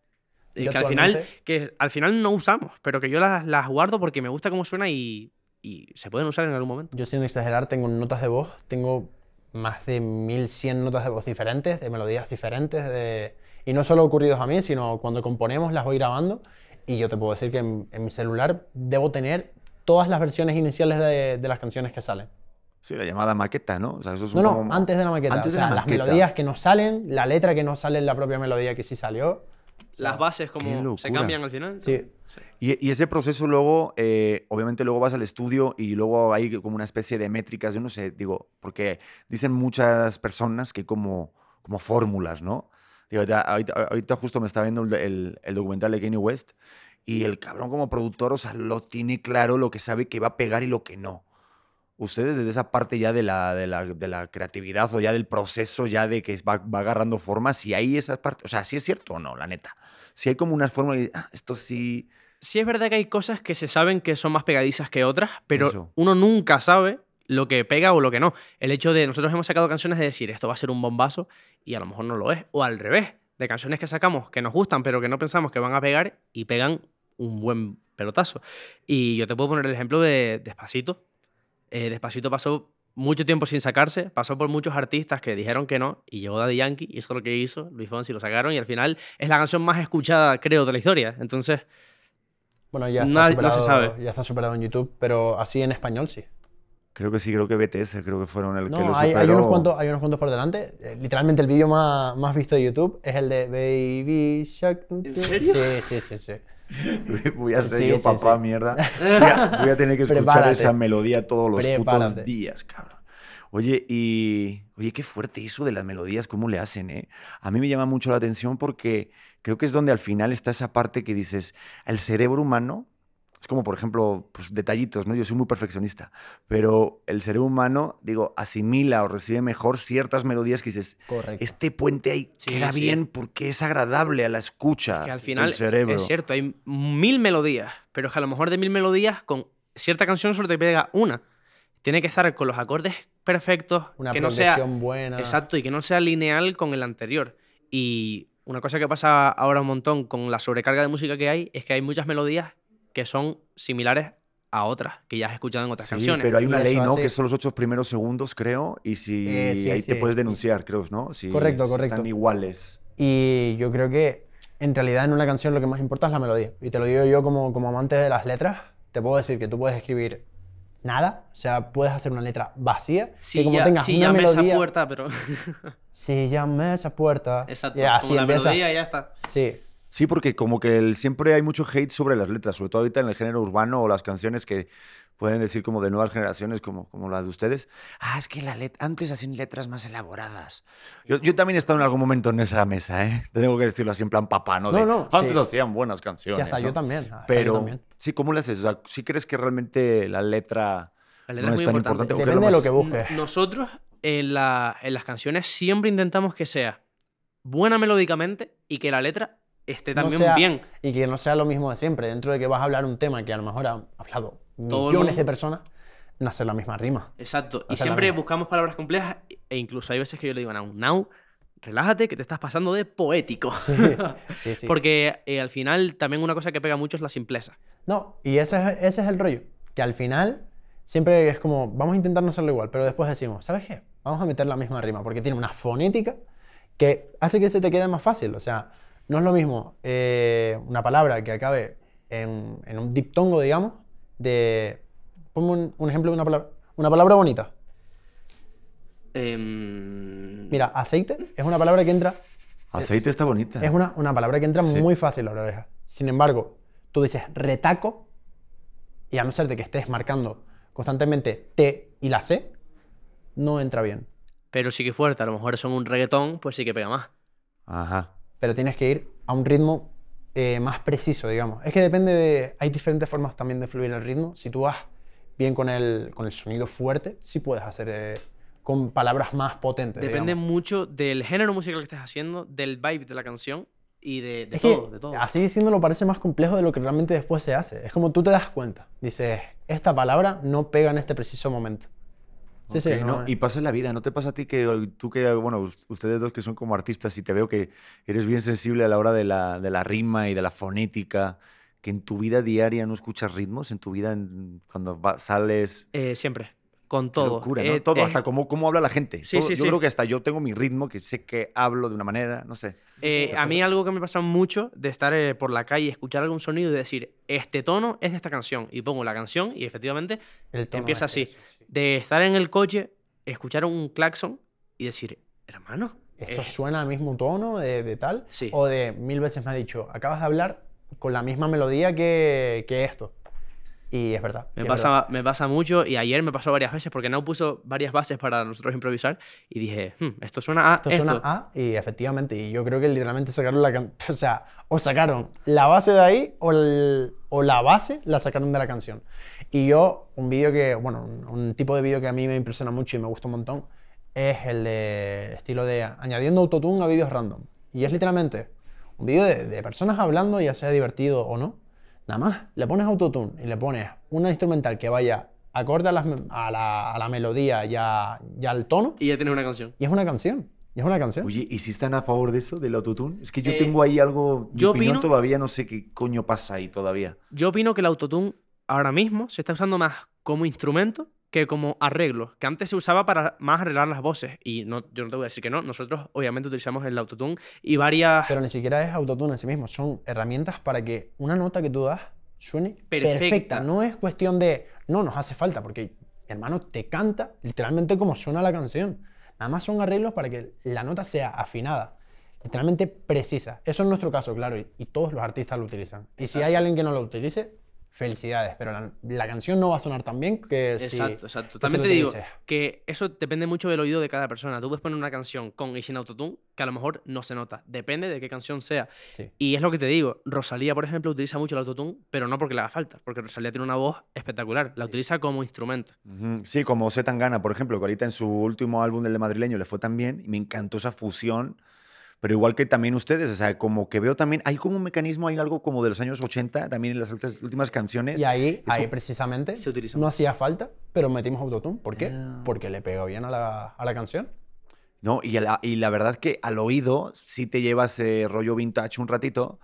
eh, que al final, que al final no usamos, pero que yo las, las guardo porque me gusta cómo suena y, y se pueden usar en algún momento. Yo sin exagerar tengo notas de voz, tengo más de 1100 notas de voz diferentes, de melodías diferentes, de... y no solo ocurridos a mí, sino cuando componemos las voy grabando y yo te puedo decir que en, en mi celular debo tener todas las versiones iniciales de, de las canciones que salen. Sí, la llamada maqueta, ¿no? O sea, eso es No, no, como- antes de la maqueta. Antes o de sea, la las maqueta. melodías que no salen, la letra que no sale en la propia melodía que sí salió. O sea, Las bases como se cambian al final. Sí, Y, ese proceso luego, eh, obviamente luego vas al estudio y luego hay como una especie de métricas, yo no sé, digo, porque dicen muchas personas que como, como fórmulas, ¿no? Digo, ya, ahorita, ahorita justo me está viendo el, documental de Kanye West y el cabrón como productor, o sea, lo tiene claro lo que sabe que va a pegar y lo que no. Ustedes desde esa parte ya de la, de la, de la creatividad o ya del proceso, ya de que va, va agarrando forma, si hay esa parte, o sea, si es cierto o no, la neta. Si hay como una forma de, ah, esto sí, sí es verdad que hay cosas que se saben que son más pegadizas que otras, pero Eso. uno nunca sabe lo que pega o lo que no. El hecho de nosotros hemos sacado canciones de decir esto va a ser un bombazo y a lo mejor no lo es. O al revés, de canciones que sacamos que nos gustan pero que no pensamos que van a pegar y pegan un buen pelotazo. Y yo te puedo poner el ejemplo de Despacito. Eh, Despacito pasó mucho tiempo sin sacarse, pasó por muchos artistas que dijeron que no y llegó Daddy Yankee y eso es lo que hizo, Luis Fonsi lo sacaron y al final es la canción más escuchada creo de la historia. Entonces... Bueno, ya está, Nadie- no se superado, sabe. ya está superado en YouTube, pero así en español sí. Creo que sí, creo que BTS, creo que fueron el que lo No, hay, superó. hay unos cuantos, hay unos cuantos por delante. Eh, literalmente el vídeo más, más visto de YouTube es el de Baby Shark. Sí, sí, sí, sí. [LAUGHS] Voy a ser Sí, yo sí, papá, sí. mierda. [LAUGHS] Voy a, voy a tener que escuchar Prepárate. esa melodía todos los putos Prepárate. días, cabrón. Oye, y. Oye, qué fuerte eso de las melodías, cómo le hacen, ¿eh? A mí me llama mucho la atención porque creo que es donde al final está esa parte que dices, el cerebro humano. Es como, por ejemplo, pues, detallitos, ¿no? Yo soy muy perfeccionista, pero el cerebro humano, digo, asimila o recibe mejor ciertas melodías que dices, Correcto. este puente ahí Sí, queda sí. bien porque es agradable a la escucha que al del final cerebro. es cierto, hay mil melodías, pero es que a lo mejor de mil melodías con cierta canción solo te pega una. Tiene que estar con los acordes perfectos, Una que no sea buena. exacto y que no sea lineal con el anterior. Y una cosa que pasa ahora un montón con la sobrecarga de música que hay es que hay muchas melodías que son similares a otras que ya has escuchado en otras Sí, canciones. pero hay una ley, ¿no? hace- Que son los ocho primeros segundos, creo, y si Eh, sí, ahí te sí. puedes denunciar, creo, ¿no? Si, Correcto, si correcto. están iguales. Y yo creo que en realidad en una canción lo que más importa es la melodía. Y te lo digo yo como, como amante de las letras. Te puedo decir que tú puedes escribir nada. O sea, puedes hacer una letra vacía. Si que como ya, tengas si una llame melodía. esa puerta, pero. [LAUGHS] Si llame esa puerta. Exacto. Y así como la empieza. melodía ya está. Sí. Sí, porque como que el- siempre hay mucho hate sobre las letras, sobre todo ahorita en el género urbano o las canciones que pueden decir como de nuevas generaciones, como, como la de ustedes. Ah, es que la let antes hacían letras más elaboradas. Yo, yo también he estado en algún momento en esa mesa, ¿eh? Te tengo que decirlo así en plan papá, ¿no? No, De, no, Antes sí. hacían buenas canciones. Sí, hasta ¿no? yo también. hasta yo Pero, también. sí, ¿cómo le haces? O sea, ¿sí crees que realmente la letra La letra no es muy tan importante. importante? o qué es Depende de lo más- que busques. Nosotros en, la- en las canciones siempre intentamos que sea buena melódicamente y que la letra esté No también sea- bien. Y que no sea lo mismo de siempre. Dentro de que vas a hablar un tema que a lo mejor ha hablado Todo millones de personas, no hacer la misma rima. Exacto. Y Hacer la siempre buscamos palabras complejas e incluso hay veces que yo le digo a Nau, Nau, relájate que te estás pasando de poético. Sí, [LAUGHS] sí, sí. Porque eh, al final también una cosa que pega mucho es la simpleza. No, y ese es, ese es el rollo. Que al final siempre es como, vamos a intentar no hacerlo igual, pero después decimos, ¿sabes qué? Vamos a meter la misma rima, porque tiene una fonética que hace que se te quede más fácil. O sea, no es lo mismo eh, una palabra que acabe en, en un diptongo, digamos, de... Ponme un, un ejemplo de una palabra. Una palabra bonita. Em, Mira, aceite es una palabra que entra Aceite está bonita. Es una, una palabra que entra Sí. muy fácil a la oreja. Sin embargo, tú dices retaco, y a no ser de que estés marcando constantemente T y la C, no entra bien. Pero sí que fuerte, a lo mejor son un reggaetón, pues sí que pega más. Ajá. Pero tienes que ir a un ritmo eh, más preciso, digamos. Es que depende de... Hay diferentes formas también de fluir el ritmo. Si tú vas bien con el, con el sonido fuerte, sí puedes hacer eh, con palabras más potentes. Depende digamos. mucho del género musical que estés haciendo, del vibe de la canción y de, de todo, de todo. así diciéndolo parece más complejo de lo que realmente después se hace. Es como tú te das cuenta. Dices, esta palabra no pega en este preciso momento. Sí, sí, no, ¿no? Y pasa en la vida, ¿no te pasa a ti que eh, tú que, bueno, us- ustedes dos que son como artistas y te veo que eres bien sensible a la hora de la, de la rima y de la fonética, que en tu vida diaria no escuchas ritmos, en tu vida en- cuando va- sales... Eh, siempre, con todo. locura, ¿no? Eh, todo, es- hasta cómo, cómo habla la gente. Sí, Todo- sí, yo sí. creo que hasta yo tengo mi ritmo, que sé que hablo de una manera, no sé. eh, ¿Te a mí algo que me pasa mucho de estar eh, por la calle, escuchar algún sonido y decir, este tono es de esta canción. Y pongo la canción y efectivamente El tono empieza así. eso, sí. de estar en el coche, escuchar un claxon y decir, hermano, Esto eh, suena al mismo tono de, de tal. Sí. O de mil veces me ha dicho, acabas de hablar con la misma melodía que, que esto. Y es verdad. Me pasa, me pasa mucho y ayer me pasó varias veces porque Nau puso varias bases para nosotros improvisar y dije, "Hmm, esto suena a Esto esto. suena A y efectivamente, y yo creo que literalmente sacaron la can- [LAUGHS] o sea, o sacaron la base de ahí o, el- o la base la sacaron de la canción. Y yo, un vídeo que, bueno, un, un tipo de vídeo que a mí me impresiona mucho y me gusta un montón, es el de estilo de añadiendo autotune a vídeos random. Y es literalmente un vídeo de, de personas hablando, ya sea divertido o no, Nada más, le pones autotune y le pones una instrumental que vaya acorde a, las a la, a la melodía y, a- y al tono, Y ya tienes una canción. y es una canción. Y es una canción. Oye, ¿y si están a favor de eso, del autotune? Es que yo Eh, tengo ahí algo. Mi yo opinión opino- todavía no sé qué coño pasa ahí todavía. Yo opino que el autotune ahora mismo se está usando más como instrumento que como arreglo, que antes se usaba para más arreglar las voces. Y no, yo no te voy a decir que no, nosotros obviamente utilizamos el autotune y varias... Pero ni siquiera es autotune en sí mismo, son herramientas para que una nota que tú das suene Perfecta. perfecta. No es cuestión de, no, nos hace falta, porque mi hermano te canta literalmente como suena la canción. Nada más son arreglos para que la nota sea afinada, literalmente precisa. Eso es nuestro caso, claro, y, y todos los artistas lo utilizan. Y si hay alguien que no lo utilice, felicidades, pero la, la canción no va a sonar tan bien que si... Exacto, exacto. También te digo que eso depende mucho del oído de cada persona. Tú puedes poner una canción con y sin autotune que a lo mejor no se nota. Depende de qué canción sea. Sí. Y es lo que te digo. Rosalía, por ejemplo, utiliza mucho el autotune, pero no porque le haga falta, porque Rosalía tiene una voz espectacular. La utiliza como instrumento. Ujú. Sí, como Z Tangana, por ejemplo, que ahorita en su último álbum, el de madrileño, le fue tan bien y me encantó esa fusión. Pero igual que también ustedes, o sea, como que veo también, hay como un mecanismo, hay algo como de los años 80, también en las altas- últimas canciones. Y ahí, eso- ahí precisamente se utiliza no hacía falta, pero metimos autotune. ¿Por qué? Ah. Porque le pegó bien a la, a la canción. No, y, la, y la verdad que al oído sí te llevas eh, rollo vintage un ratito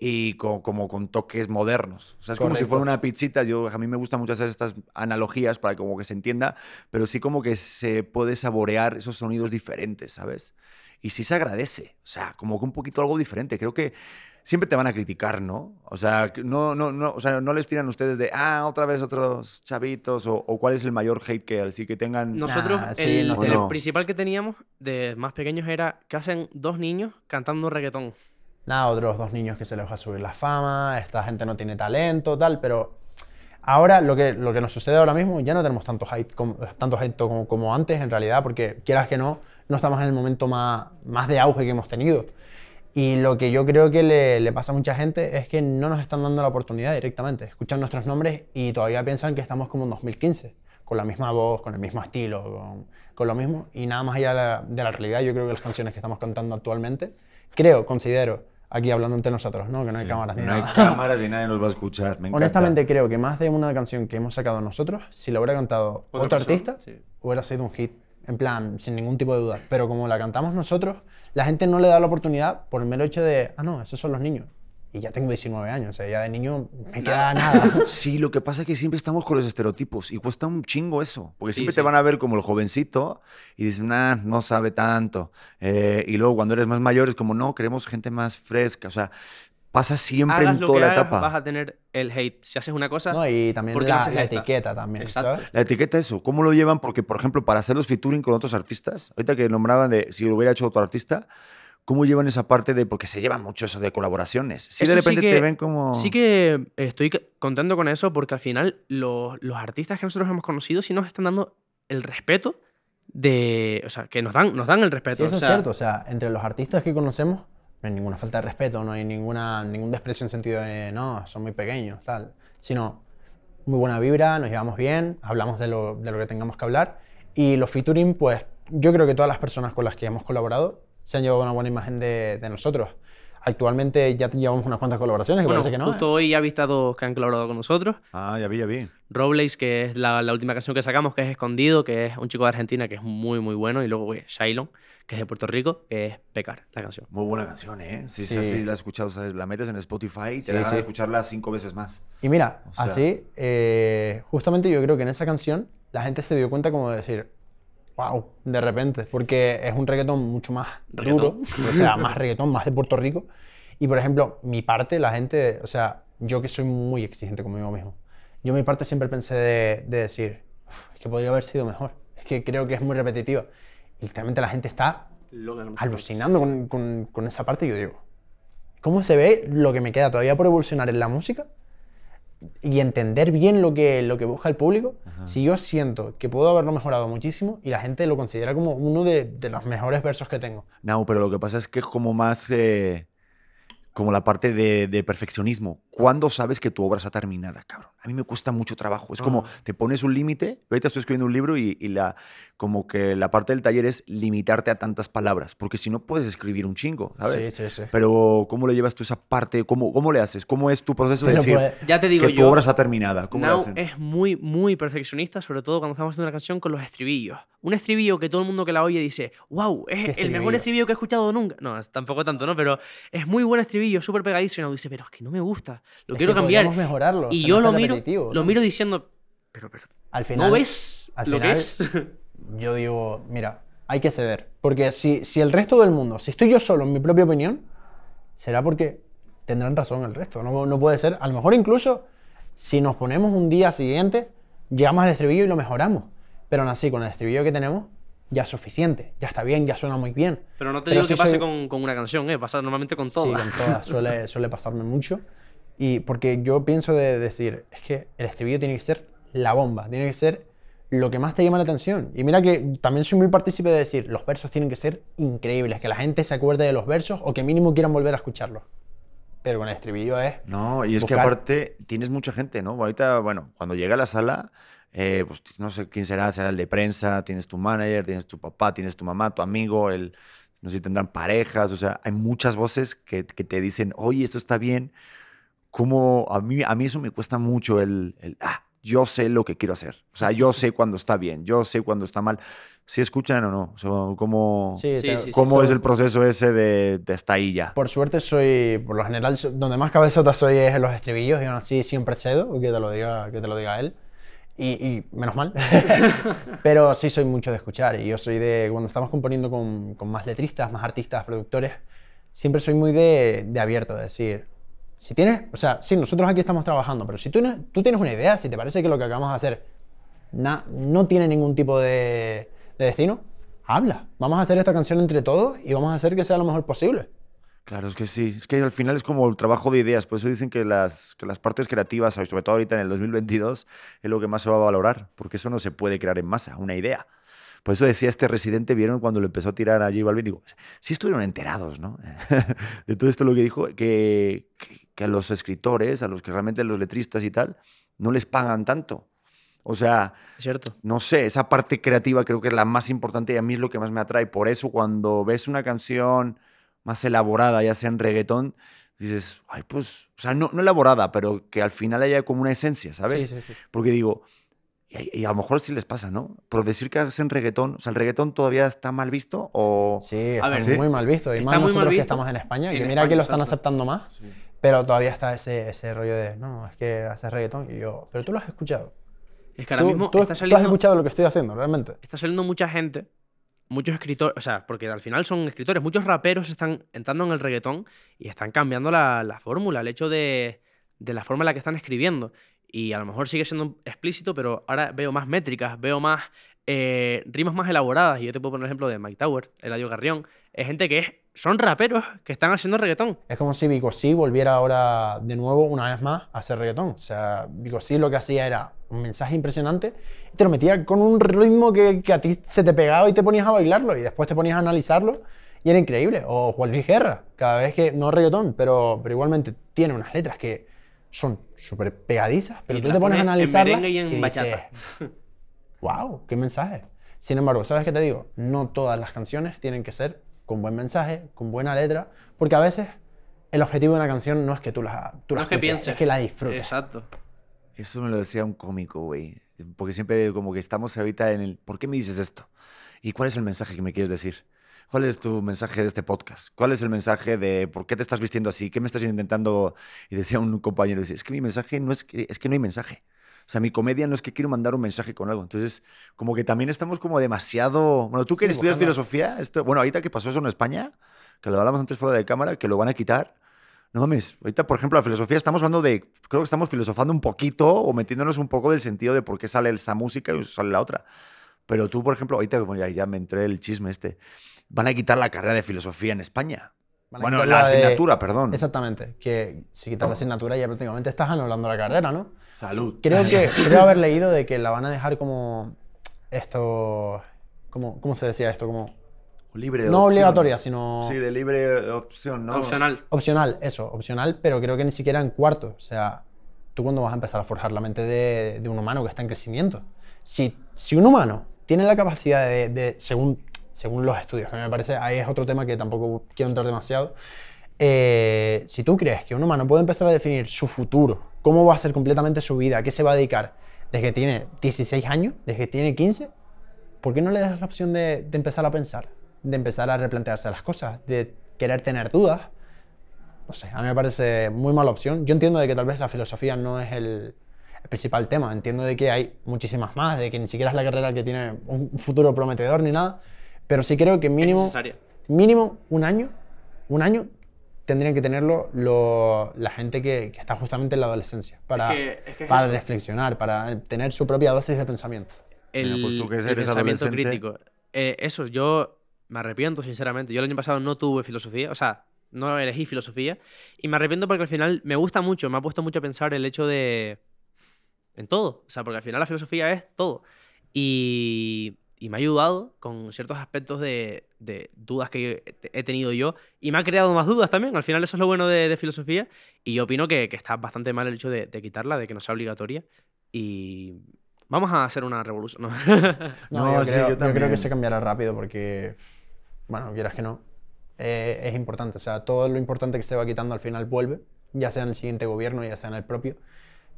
y co- como con toques modernos. O sea, es como si fuera una pizzita. Yo, a mí me gusta mucho hacer estas analogías para como que se entienda, pero sí como que se puede saborear esos sonidos diferentes, ¿sabes? Y sí se agradece. O sea, como que un poquito algo diferente. Creo que siempre te van a criticar, ¿no? O sea, no, no, no, o sea, no les tiran ustedes de, ah, otra vez otros chavitos, o, o cuál es el mayor hate que así que tengan... Nosotros, Nah, sí, el, no el principal que teníamos de más pequeños era que hacen dos niños cantando reggaetón. Nada, otros dos niños que se les va a subir la fama, esta gente no tiene talento, tal, pero ahora lo que, lo que nos sucede ahora mismo, ya no tenemos tanto hate, como, tanto hate como, como antes en realidad, porque quieras que no, no estamos en el momento más, más de auge que hemos tenido. Y lo que yo creo que le, le pasa a mucha gente es que no nos están dando la oportunidad directamente. Escuchan nuestros nombres y todavía piensan que estamos como en 2015, con la misma voz, con el mismo estilo, con, con lo mismo. Y nada más allá de la, de la realidad, yo creo que las canciones que estamos cantando actualmente, creo, considero, aquí hablando entre nosotros, ¿no? que no hay Sí, cámaras ni no hay nada. cámaras y [LAUGHS] nadie nos va a escuchar. Me. Honestamente creo que más de una canción que hemos sacado nosotros, si la hubiera cantado otro persona, artista, sí. hubiera sido un hit. En plan, sin ningún tipo de duda. Pero como la cantamos nosotros, la gente no le da la oportunidad por el mero hecho de, ah, no, esos son los niños. Y ya tengo 19 años, o sea, ya de niño me queda nada. [LAUGHS] Sí, lo que pasa es que siempre estamos con los estereotipos y cuesta un chingo eso. Porque Sí, siempre sí. te van a ver como el jovencito y dicen, nah, no sabe tanto. Eh, y luego cuando eres más mayor es como, no, queremos gente más fresca. O sea, pasa siempre Hagas en lo toda que la hagas, etapa. vas a tener el hate. Si haces una cosa, ¿no? Y también ¿Por qué no la, la etiqueta también, Exacto. ¿sabes? La etiqueta eso, ¿cómo lo llevan? Porque, por ejemplo, para hacer los featuring con otros artistas, ahorita que nombraban de si lo hubiera hecho otro artista, ¿cómo llevan esa parte de, porque se lleva mucho eso de colaboraciones? Si de Eso sí repente te que- ven como... Sí que estoy contento con eso porque al final los, los artistas que nosotros hemos conocido sí nos están dando el respeto de... O sea, que nos dan, nos dan el respeto. Sí, eso o es sea, cierto. O sea, entre los artistas que conocemos, no hay ninguna falta de respeto, no hay ninguna, ningún desprecio en sentido de, no, son muy pequeños, tal. Sino, muy buena vibra, nos llevamos bien, hablamos de lo, de lo que tengamos que hablar. Y los featuring, pues, yo creo que todas las personas con las que hemos colaborado se han llevado una buena imagen de, de nosotros. Actualmente ya llevamos unas cuantas colaboraciones, que Bueno, parece que no. justo ¿eh? hoy ya he visto a dos que han colaborado con nosotros. Ah, ya vi, ya vi. Robles, que es la, la última canción que sacamos, que es Escondido, que es un chico de Argentina que es muy, muy bueno. Y luego pues, Shailon, que es de Puerto Rico, que es Pecar, la canción. Muy buena canción, ¿eh? Si, Sí. si la has escuchado, o sea, la metes en Spotify y te Sí, da ganas sí. de escucharla cinco veces más. Y mira, O sea- así, eh, justamente yo creo que en esa canción la gente se dio cuenta como de decir, wow, de repente, porque es un reggaetón mucho más duro, Reggaetón. o sea, [LAUGHS] más reggaetón, más de Puerto Rico. Y por ejemplo, mi parte, la gente, o sea, yo que soy muy exigente conmigo mismo, yo mi parte siempre pensé de, de decir, "Uf, es que podría haber sido mejor, es que creo que es muy repetitiva. Y literalmente la gente está alucinando con, con- con esa parte y yo digo, ¿cómo se ve lo que me queda todavía por evolucionar en la música? Y entender bien lo que, lo que busca el público, si yo siento que puedo haberlo mejorado muchísimo y la gente lo considera como uno de, de los mejores versos que tengo. No, pero lo que pasa es que es como más. eh, como la parte de, de perfeccionismo. ¿Cuándo sabes que tu obra está terminada, cabrón? A mí me cuesta mucho trabajo. Es como, te pones un límite. Ahorita estoy escribiendo un libro y, y la, como que la parte del taller es limitarte a tantas palabras, porque si no puedes escribir un chingo, ¿sabes? Sí, sí, sí. Pero ¿cómo le llevas tú esa parte? ¿Cómo, cómo le haces? ¿Cómo es tu proceso de decir pues, Ya te digo que tu yo, obra está terminada? ¿Cómo Now hacen? es muy, muy perfeccionista, sobre todo cuando estamos haciendo una canción con los estribillos. Un estribillo que todo el mundo que la oye dice, wow, es el mejor estribillo? que he escuchado nunca. No, tampoco tanto, ¿no? Pero es muy buen estribillo, súper pegadizo. Y dice, pero es que no me gusta, lo es quiero que cambiar. mejorarlo. Y yo lo miro, repetitivo, lo ¿no? miro diciendo, pero, pero, Al final, ¿no ves al lo que final- es? [LAUGHS] yo digo, mira, hay que ceder. Porque si, si el resto del mundo, si estoy yo solo en mi propia opinión, será porque tendrán razón el resto. No, no puede ser. A lo mejor incluso si nos ponemos un día siguiente, llegamos al estribillo y lo mejoramos. Pero aún así, con el estribillo que tenemos, ya es suficiente. Ya está bien, ya suena muy bien. Pero no te Pero digo que pase soy- con, con una canción, ¿eh? Pasa normalmente con todas. Sí, con todas. [LAUGHS] Suele, suele pasarme mucho. Y porque yo pienso de decir, es que el estribillo tiene que ser la bomba, tiene que ser lo que más te llama la atención. Y mira que también soy muy partícipe de decir, los versos tienen que ser increíbles, que la gente se acuerde de los versos o que mínimo quieran volver a escucharlos. Pero con el estribillo es... No, y es que aparte tienes mucha gente, ¿no? Ahorita, bueno, cuando llega a la sala, eh, pues no sé quién será, será el de prensa, tienes tu manager, tienes tu papá, tienes tu mamá, tu amigo, el, no sé si tendrán parejas, o sea, hay muchas voces que, que te dicen, oye, esto está bien. Como a mí, a mí eso me cuesta mucho el, el, ah, yo sé lo que quiero hacer. O sea, yo sé cuando está bien, yo sé cuando está mal. Si escuchan o no, o sea, ¿cómo, Sí, Sí, te- sí, sí. cómo soy- es el proceso ese de, de hasta ahí ya? Por suerte soy, por lo general, so- donde más cabezota soy es en los estribillos y aún así siempre cedo, que te lo diga, que te lo diga él. Y, y menos mal. [LAUGHS] Pero sí soy mucho de escuchar y yo soy de, cuando estamos componiendo con, con más letristas, más artistas, productores, siempre soy muy de, de abierto, de decir, si tienes, o sea, sí, nosotros aquí estamos trabajando, pero si tú, tú tienes una idea, si te parece que lo que acabamos de hacer na- no tiene ningún tipo de, de destino, habla. Vamos a hacer esta canción entre todos y vamos a hacer que sea lo mejor posible. Claro, es que sí, es que al final es como el trabajo de ideas, por eso dicen que las, que las partes creativas, sobre todo ahorita en el 2022, es lo que más se va a valorar, porque eso no se puede crear en masa, una idea. Por eso decía este residente, vieron cuando lo empezó a tirar a J Balvin, digo, sí estuvieron enterados, ¿no? [LAUGHS] de todo esto lo que dijo, que, que, que a los escritores, a los que realmente los letristas y tal, no les pagan tanto. O sea, cierto. no sé, esa parte creativa creo que es la más importante y a mí es lo que más me atrae. Por eso cuando ves una canción más elaborada, ya sea en reggaetón, dices, ay, pues, o sea, no, no elaborada, pero que al final haya como una esencia, ¿sabes? Sí, sí, sí. Porque digo, y, y a lo mejor sí les pasa, ¿no? Por decir que hacen reggaetón, o sea, ¿el reggaetón todavía está mal visto o...? Sí, está ver, ¿sí? muy mal visto. Y Está más nosotros que estamos en España, que en mira que España, lo están aceptando más, pero todavía está ese, ese rollo de, no, es que haces reggaetón. Y yo, pero tú lo has escuchado. Es que ahora tú, mismo tú- está tú has saliendo... escuchado lo que estoy haciendo, realmente. está saliendo mucha gente, muchos escritores, o sea, porque al final son escritores, muchos raperos están entrando en el reggaetón y están cambiando la, la fórmula, el hecho de, de la forma en la que están escribiendo. Y a lo mejor sigue siendo explícito, pero ahora veo más métricas, veo más eh, rimas más elaboradas. Y yo te puedo poner el ejemplo de Mike Tower, Eladio Carrión. Es gente que es, son raperos que están haciendo reggaetón. Es como si Vico sí volviera ahora de nuevo, una vez más, a hacer reggaetón. O sea, Vico sí lo que hacía era un mensaje impresionante y te lo metía con un ritmo que, que a ti se te pegaba y te ponías a bailarlo y después te ponías a analizarlo y era increíble. O Juan Luis Guerra, cada vez que, no reggaetón, pero, pero igualmente tiene unas letras que son súper pegadizas, pero Y tú te pones a en analizarlas merengue y en dices, bachata. [LAUGHS] wow, qué mensaje. Sin embargo, ¿sabes qué te digo? No todas las canciones tienen que ser con buen mensaje, con buena letra, porque a veces el objetivo de una canción no es que tú la, tú la No es que pienses. es que la disfrutes. Exacto. Eso me lo decía un cómico, güey. Porque siempre como que estamos ahorita en el, ¿por qué me dices esto? ¿Y cuál es el mensaje que me quieres decir? ¿Cuál es tu mensaje de este podcast? ¿Cuál es el mensaje de por qué te estás vistiendo así? ¿Qué me estás intentando? Y decía un compañero, dice, es que mi mensaje no es que, es que no hay mensaje. O sea, mi comedia no es que quiero mandar un mensaje con algo. Entonces, como que también estamos como demasiado... Bueno, tú que Sí, estudias filosofía, esto, bueno, ahorita que pasó eso en España, que lo hablamos antes fuera de cámara, que lo van a quitar. No mames, ahorita, por ejemplo, la filosofía estamos hablando de, creo que estamos filosofando un poquito o metiéndonos un poco del sentido de por qué sale esta música y sale la otra. Pero tú, por ejemplo, ahorita como ya, ya me entré el chisme este, van a quitar la carrera de filosofía en España. Bueno, la la de- asignatura, perdón. Exactamente, que si quitas la asignatura ya prácticamente estás anulando la carrera, ¿no? Salud. Creo que [LAUGHS] creo haber leído de que la van a dejar como esto, como, ¿cómo se decía esto? Como Libre no opción. obligatoria, sino Sí, de libre opción, ¿no? Opcional. opcional, eso, opcional, pero creo que ni siquiera en cuarto. O sea, ¿tú cuándo vas a empezar a forjar la mente de, de un humano que está en crecimiento? Si, si un humano tiene la capacidad de, de- según, según los estudios, que me parece, ahí es otro tema que tampoco quiero entrar demasiado, eh, si tú crees que un humano puede empezar a definir su futuro, cómo va a ser completamente su vida, a qué se va a dedicar, desde que tiene 16 años, desde que tiene 15, ¿por qué no le das la opción de, de empezar a pensar, de empezar a replantearse las cosas, de querer tener dudas? No sé, a mí me parece muy mala opción. Yo entiendo de que tal vez la filosofía no es el, el principal tema, entiendo de que hay muchísimas más, de que ni siquiera es la carrera que tiene un futuro prometedor ni nada, pero sí creo que mínimo mínimo un año, un año tendrían que tenerlo lo- la gente que, que está justamente en la adolescencia, para, que- es que es para eso. reflexionar, para tener su propia dosis de pensamiento. el, Mira, pues tú que el eres pensamiento adolescente. crítico. Eh, eso, yo me arrepiento, sinceramente. Yo el año pasado no tuve filosofía, o sea, no elegí filosofía. Y me arrepiento porque al final me gusta mucho, me ha puesto mucho a pensar el hecho de. en todo. O sea, porque al final la filosofía es todo. Y, y me ha ayudado con ciertos aspectos de, de dudas que he tenido yo. Y me ha creado más dudas también. Al final, eso es lo bueno de, de filosofía. Y yo opino que, que está bastante mal el hecho de, de quitarla, de que no sea obligatoria. Y vamos a hacer una revolución. ¿no? [LAUGHS] No, No, yo, sí, creo, yo yo creo que se cambiará rápido porque, bueno, quieras que no, eh, es importante. O sea, todo lo importante que se va quitando al final vuelve, ya sea en el siguiente gobierno, ya sea en el propio.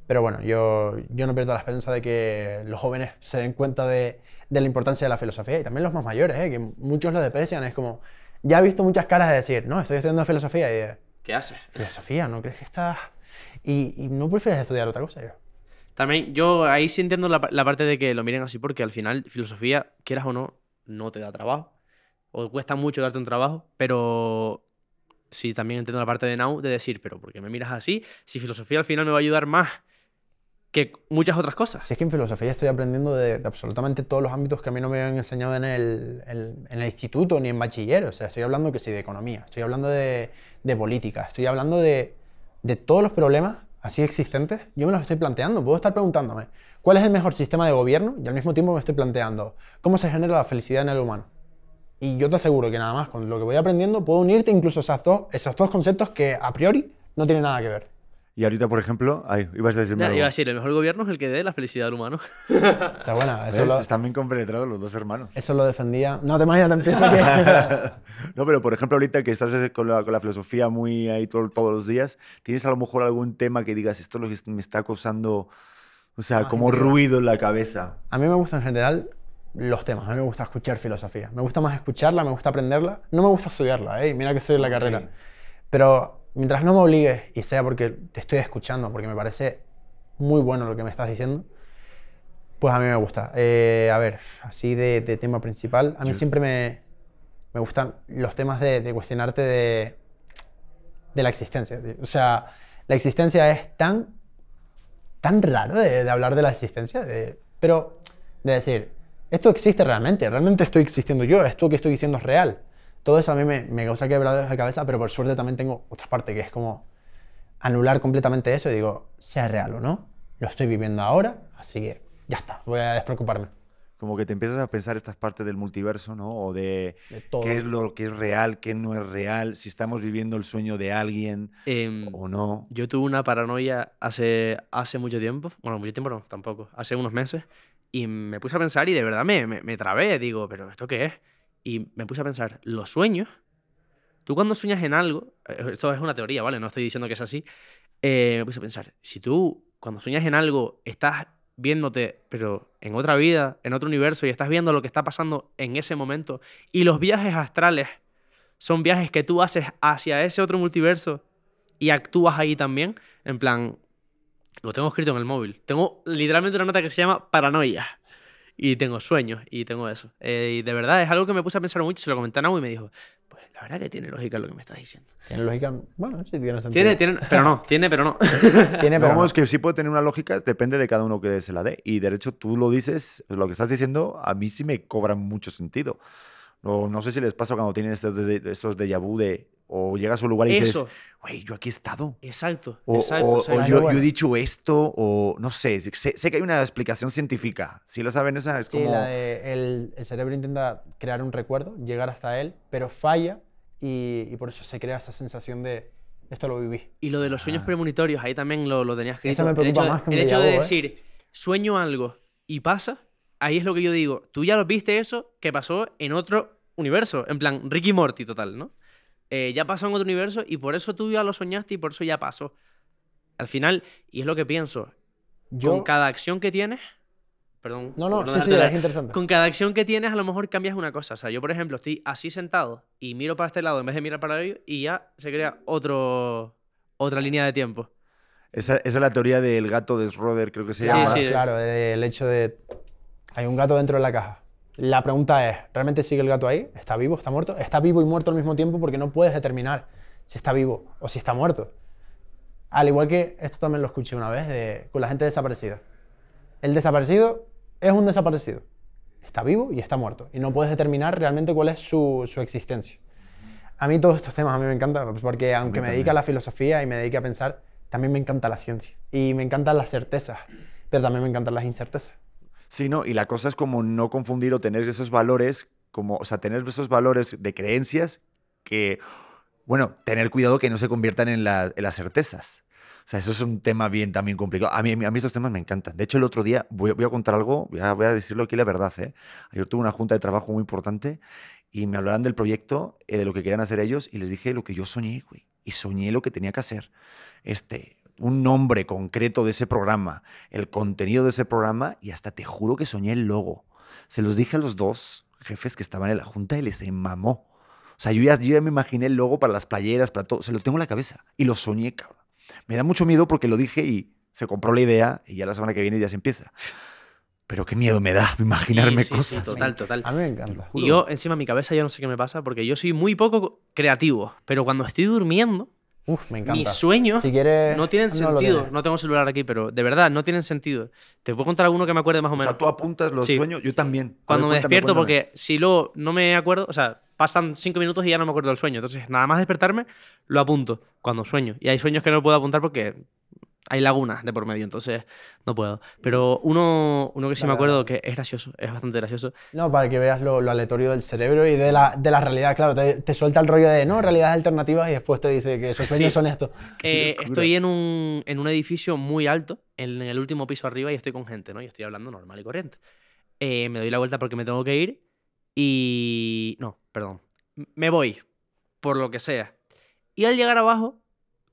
Pero bueno, yo, yo no pierdo la esperanza de que los jóvenes se den cuenta de, de la importancia de la filosofía y también los más mayores, ¿eh? que muchos lo desprecian. Es como, ya he visto muchas caras de decir, no, estoy estudiando filosofía y de, ¿Qué haces? filosofía, ¿no crees que estás...? Y, y no prefieres estudiar otra cosa. Yo. También yo ahí sí entiendo la, la parte de que lo miren así porque al final filosofía, quieras o no, no te da trabajo. O cuesta mucho darte un trabajo, pero sí también entiendo la parte de Now de decir, pero ¿por qué me miras así? Si filosofía al final me va a ayudar más que muchas otras cosas. Si es que en filosofía estoy aprendiendo de, absolutamente todos los ámbitos que a mí no me habían enseñado en el, el- en el instituto ni en bachiller. O sea, estoy hablando que sí de economía, estoy hablando de, de política, estoy hablando de, de todos los problemas así existentes. Yo me los estoy planteando. Puedo estar preguntándome cuál es el mejor sistema de gobierno y al mismo tiempo me estoy planteando cómo se genera la felicidad en el humano. Y yo te aseguro que nada más con lo que voy aprendiendo puedo unirte incluso esas dos, esos dos conceptos que a priori no tienen nada que ver. Y ahorita, por ejemplo, ay, ibas a Ya, algo. iba a decir, el mejor gobierno es el que dé la felicidad al humano. [LAUGHS] O sea, bueno, eso ¿Ves? lo, Están bien compenetrados los dos hermanos. eso lo defendía. No te imaginas, te empieza que... [LAUGHS] No, pero por ejemplo, ahorita que estás con la, con la filosofía muy ahí todo- todos los días, ¿tienes a lo mejor algún tema que digas, esto es lo que me está causando, o sea, Más como ruido en la cabeza? A mí me gustan en general los temas. A mí me gusta escuchar filosofía. Me gusta más escucharla, me gusta aprenderla. No me gusta estudiarla, ¿eh? Mira que estoy en la carrera. Pero mientras no me obligues y sea porque te estoy escuchando, porque me parece muy bueno lo que me estás diciendo, pues a mí me gusta. Eh, a ver, así de, de tema principal, a mí Yo- siempre me, me gustan los temas de, de cuestionarte de, de la existencia. O sea, la existencia es tan, tan raro de, de hablar de la existencia, de- pero de decir, esto existe realmente, realmente estoy existiendo yo, esto que estoy diciendo es real. Todo eso a mí me, me causa quebraderos de cabeza, pero por suerte también tengo otra parte que es como anular completamente eso y digo, sea real o no, lo estoy viviendo ahora, así que ya está, voy a despreocuparme Como que te empiezas a pensar estas partes del multiverso, ¿no? O de de todo. qué es lo que es real, qué no es real, si estamos viviendo el sueño de alguien Em, o no. Yo tuve una paranoia hace, hace mucho tiempo. Bueno, mucho tiempo no, tampoco. Hace unos meses. Y me puse a pensar y de verdad me, me, me trabé. Digo, ¿pero esto qué es? Y me puse a pensar, los sueños. Tú cuando sueñas en algo. eh, Esto es una teoría, ¿vale? No estoy diciendo que es así. eh, me puse a pensar, si tú cuando sueñas en algo estás viéndote, pero en otra vida, en otro universo, y estás viendo lo que está pasando en ese momento, y los viajes astrales son viajes que tú haces hacia ese otro multiverso y actúas ahí también, en plan, lo tengo escrito en el móvil. Tengo literalmente una nota que se llama paranoia. Y tengo sueños y tengo eso. Eh, y de verdad es algo que me puse a pensar mucho. Se lo comenté a Nau y me dijo, pues la verdad que tiene lógica lo que me estás diciendo. ¿Tiene lógica? Bueno, sí, tiene sentido. Tiene, tiene, pero no, [LAUGHS] tiene, pero no. Tiene, pero Vamos, no. que sí puede tener una lógica, depende de cada uno que se la dé. Y de hecho, tú lo dices, lo que estás diciendo, a mí sí me cobra mucho sentido. No, no sé si les pasa cuando tienen estos, de, estos déjà vu de O llegas a un lugar y dices, Eso. güey, yo aquí he estado. Exacto, O, exacto. o- exacto. o yo, yo he dicho esto, o no sé, sé, sé que hay una explicación científica. Si lo saben esa, es Sí, como... la de el, el cerebro intenta crear un recuerdo, llegar hasta él, pero falla y, y por eso se crea esa sensación de esto lo viví. Y lo de los sueños Ah. premonitorios, ahí también lo, lo tenías escrito. Esa me el preocupa hecho, de- más que un El hecho de ¿eh? decir, sueño algo y pasa, ahí es lo que yo digo. Tú ya lo viste eso que pasó en otro universo. En plan, Ricky Morty total, ¿no? Eh, ya pasó en otro universo y por eso tú ya lo soñaste y por eso ya pasó. Al final, y es lo que pienso, Yo, con cada acción que tienes... Perdón. no, no, sí, sí, es interesante. con cada acción que tienes, a lo mejor cambias una cosa. O sea, yo, por ejemplo, estoy así sentado y miro para este lado en vez de mirar para ello y ya se crea otro, otra línea de tiempo. Esa, esa es la teoría del gato de Schroeder, creo que se Sí, llama. sí. Claro, el hecho de hay un gato dentro de la caja. La pregunta es, ¿realmente sigue el gato ahí? ¿Está vivo? ¿Está muerto? Está vivo y muerto al mismo tiempo porque no puedes determinar si está vivo o si está muerto. Al igual que esto también lo escuché una vez de, con la gente desaparecida. El desaparecido es un desaparecido. Está vivo y está muerto. Y no puedes determinar realmente cuál es su, su existencia. A mí todos estos temas a mí me encantan porque aunque me dedique a la filosofía y me dedique a pensar, también me encanta la ciencia. Y me encantan las certezas, pero también me encantan las incertezas. Sí, ¿no? Y la cosa es como no confundir o tener esos valores, como, o sea, tener esos valores de creencias que, bueno, tener cuidado que no se conviertan en, la- en las certezas. O sea, eso es un tema bien también complicado. A mí, a mí estos temas me encantan. De hecho, el otro día, voy, voy a contar algo, voy a, voy a decirlo aquí la verdad, ¿eh? Ayer tuve una junta de trabajo muy importante y me hablaban del proyecto, eh, de lo que querían hacer ellos, y les dije lo que yo soñé, güey. Y soñé lo que tenía que hacer. Este, un nombre concreto de ese programa, el contenido de ese programa, y hasta te juro que soñé el logo. Se los dije a los dos jefes que estaban en la junta y les mamó. O sea, yo ya, yo ya me imaginé el logo para las playeras, para todo. Se lo tengo en la cabeza. Y lo soñé, cabrón. Me da mucho miedo porque lo dije y se compró la idea y ya la semana que viene ya se empieza. Pero qué miedo me da imaginarme Sí, sí, sí, cosas. total, total. A mí me encanta. Y yo, encima, mi cabeza ya no sé qué me pasa porque yo soy muy poco creativo. Pero cuando estoy durmiendo, Uf, me encanta. mis sueños Si quieres, no tienen sentido. No tengo celular aquí, pero de verdad, no tienen sentido. Te puedo contar alguno que me acuerde más o O menos. sea, tú apuntas los Sí. sueños, yo también. Ver, Cuando me cuéntame, despierto, cuéntame. porque si luego no me acuerdo, o sea, pasan cinco minutos y ya no me acuerdo del sueño. Entonces, nada más despertarme, lo apunto cuando sueño. Y hay sueños que no puedo apuntar porque hay lagunas de por medio, entonces no puedo. Pero uno, uno que sí me acuerdo que es gracioso, es bastante gracioso. No, para que veas lo, lo aleatorio del cerebro y de la, de la realidad. Claro, te, te suelta el rollo de no, realidades alternativas y después te dice que esos sueños Sí. son estos. [LAUGHS] Eh, estoy en un, en un edificio muy alto, en, el último piso arriba, y estoy con gente, ¿no? Y estoy hablando normal y corriente. Eh, me doy la vuelta porque me tengo que ir y... No, perdón. Me voy, por lo que sea. Y al llegar abajo,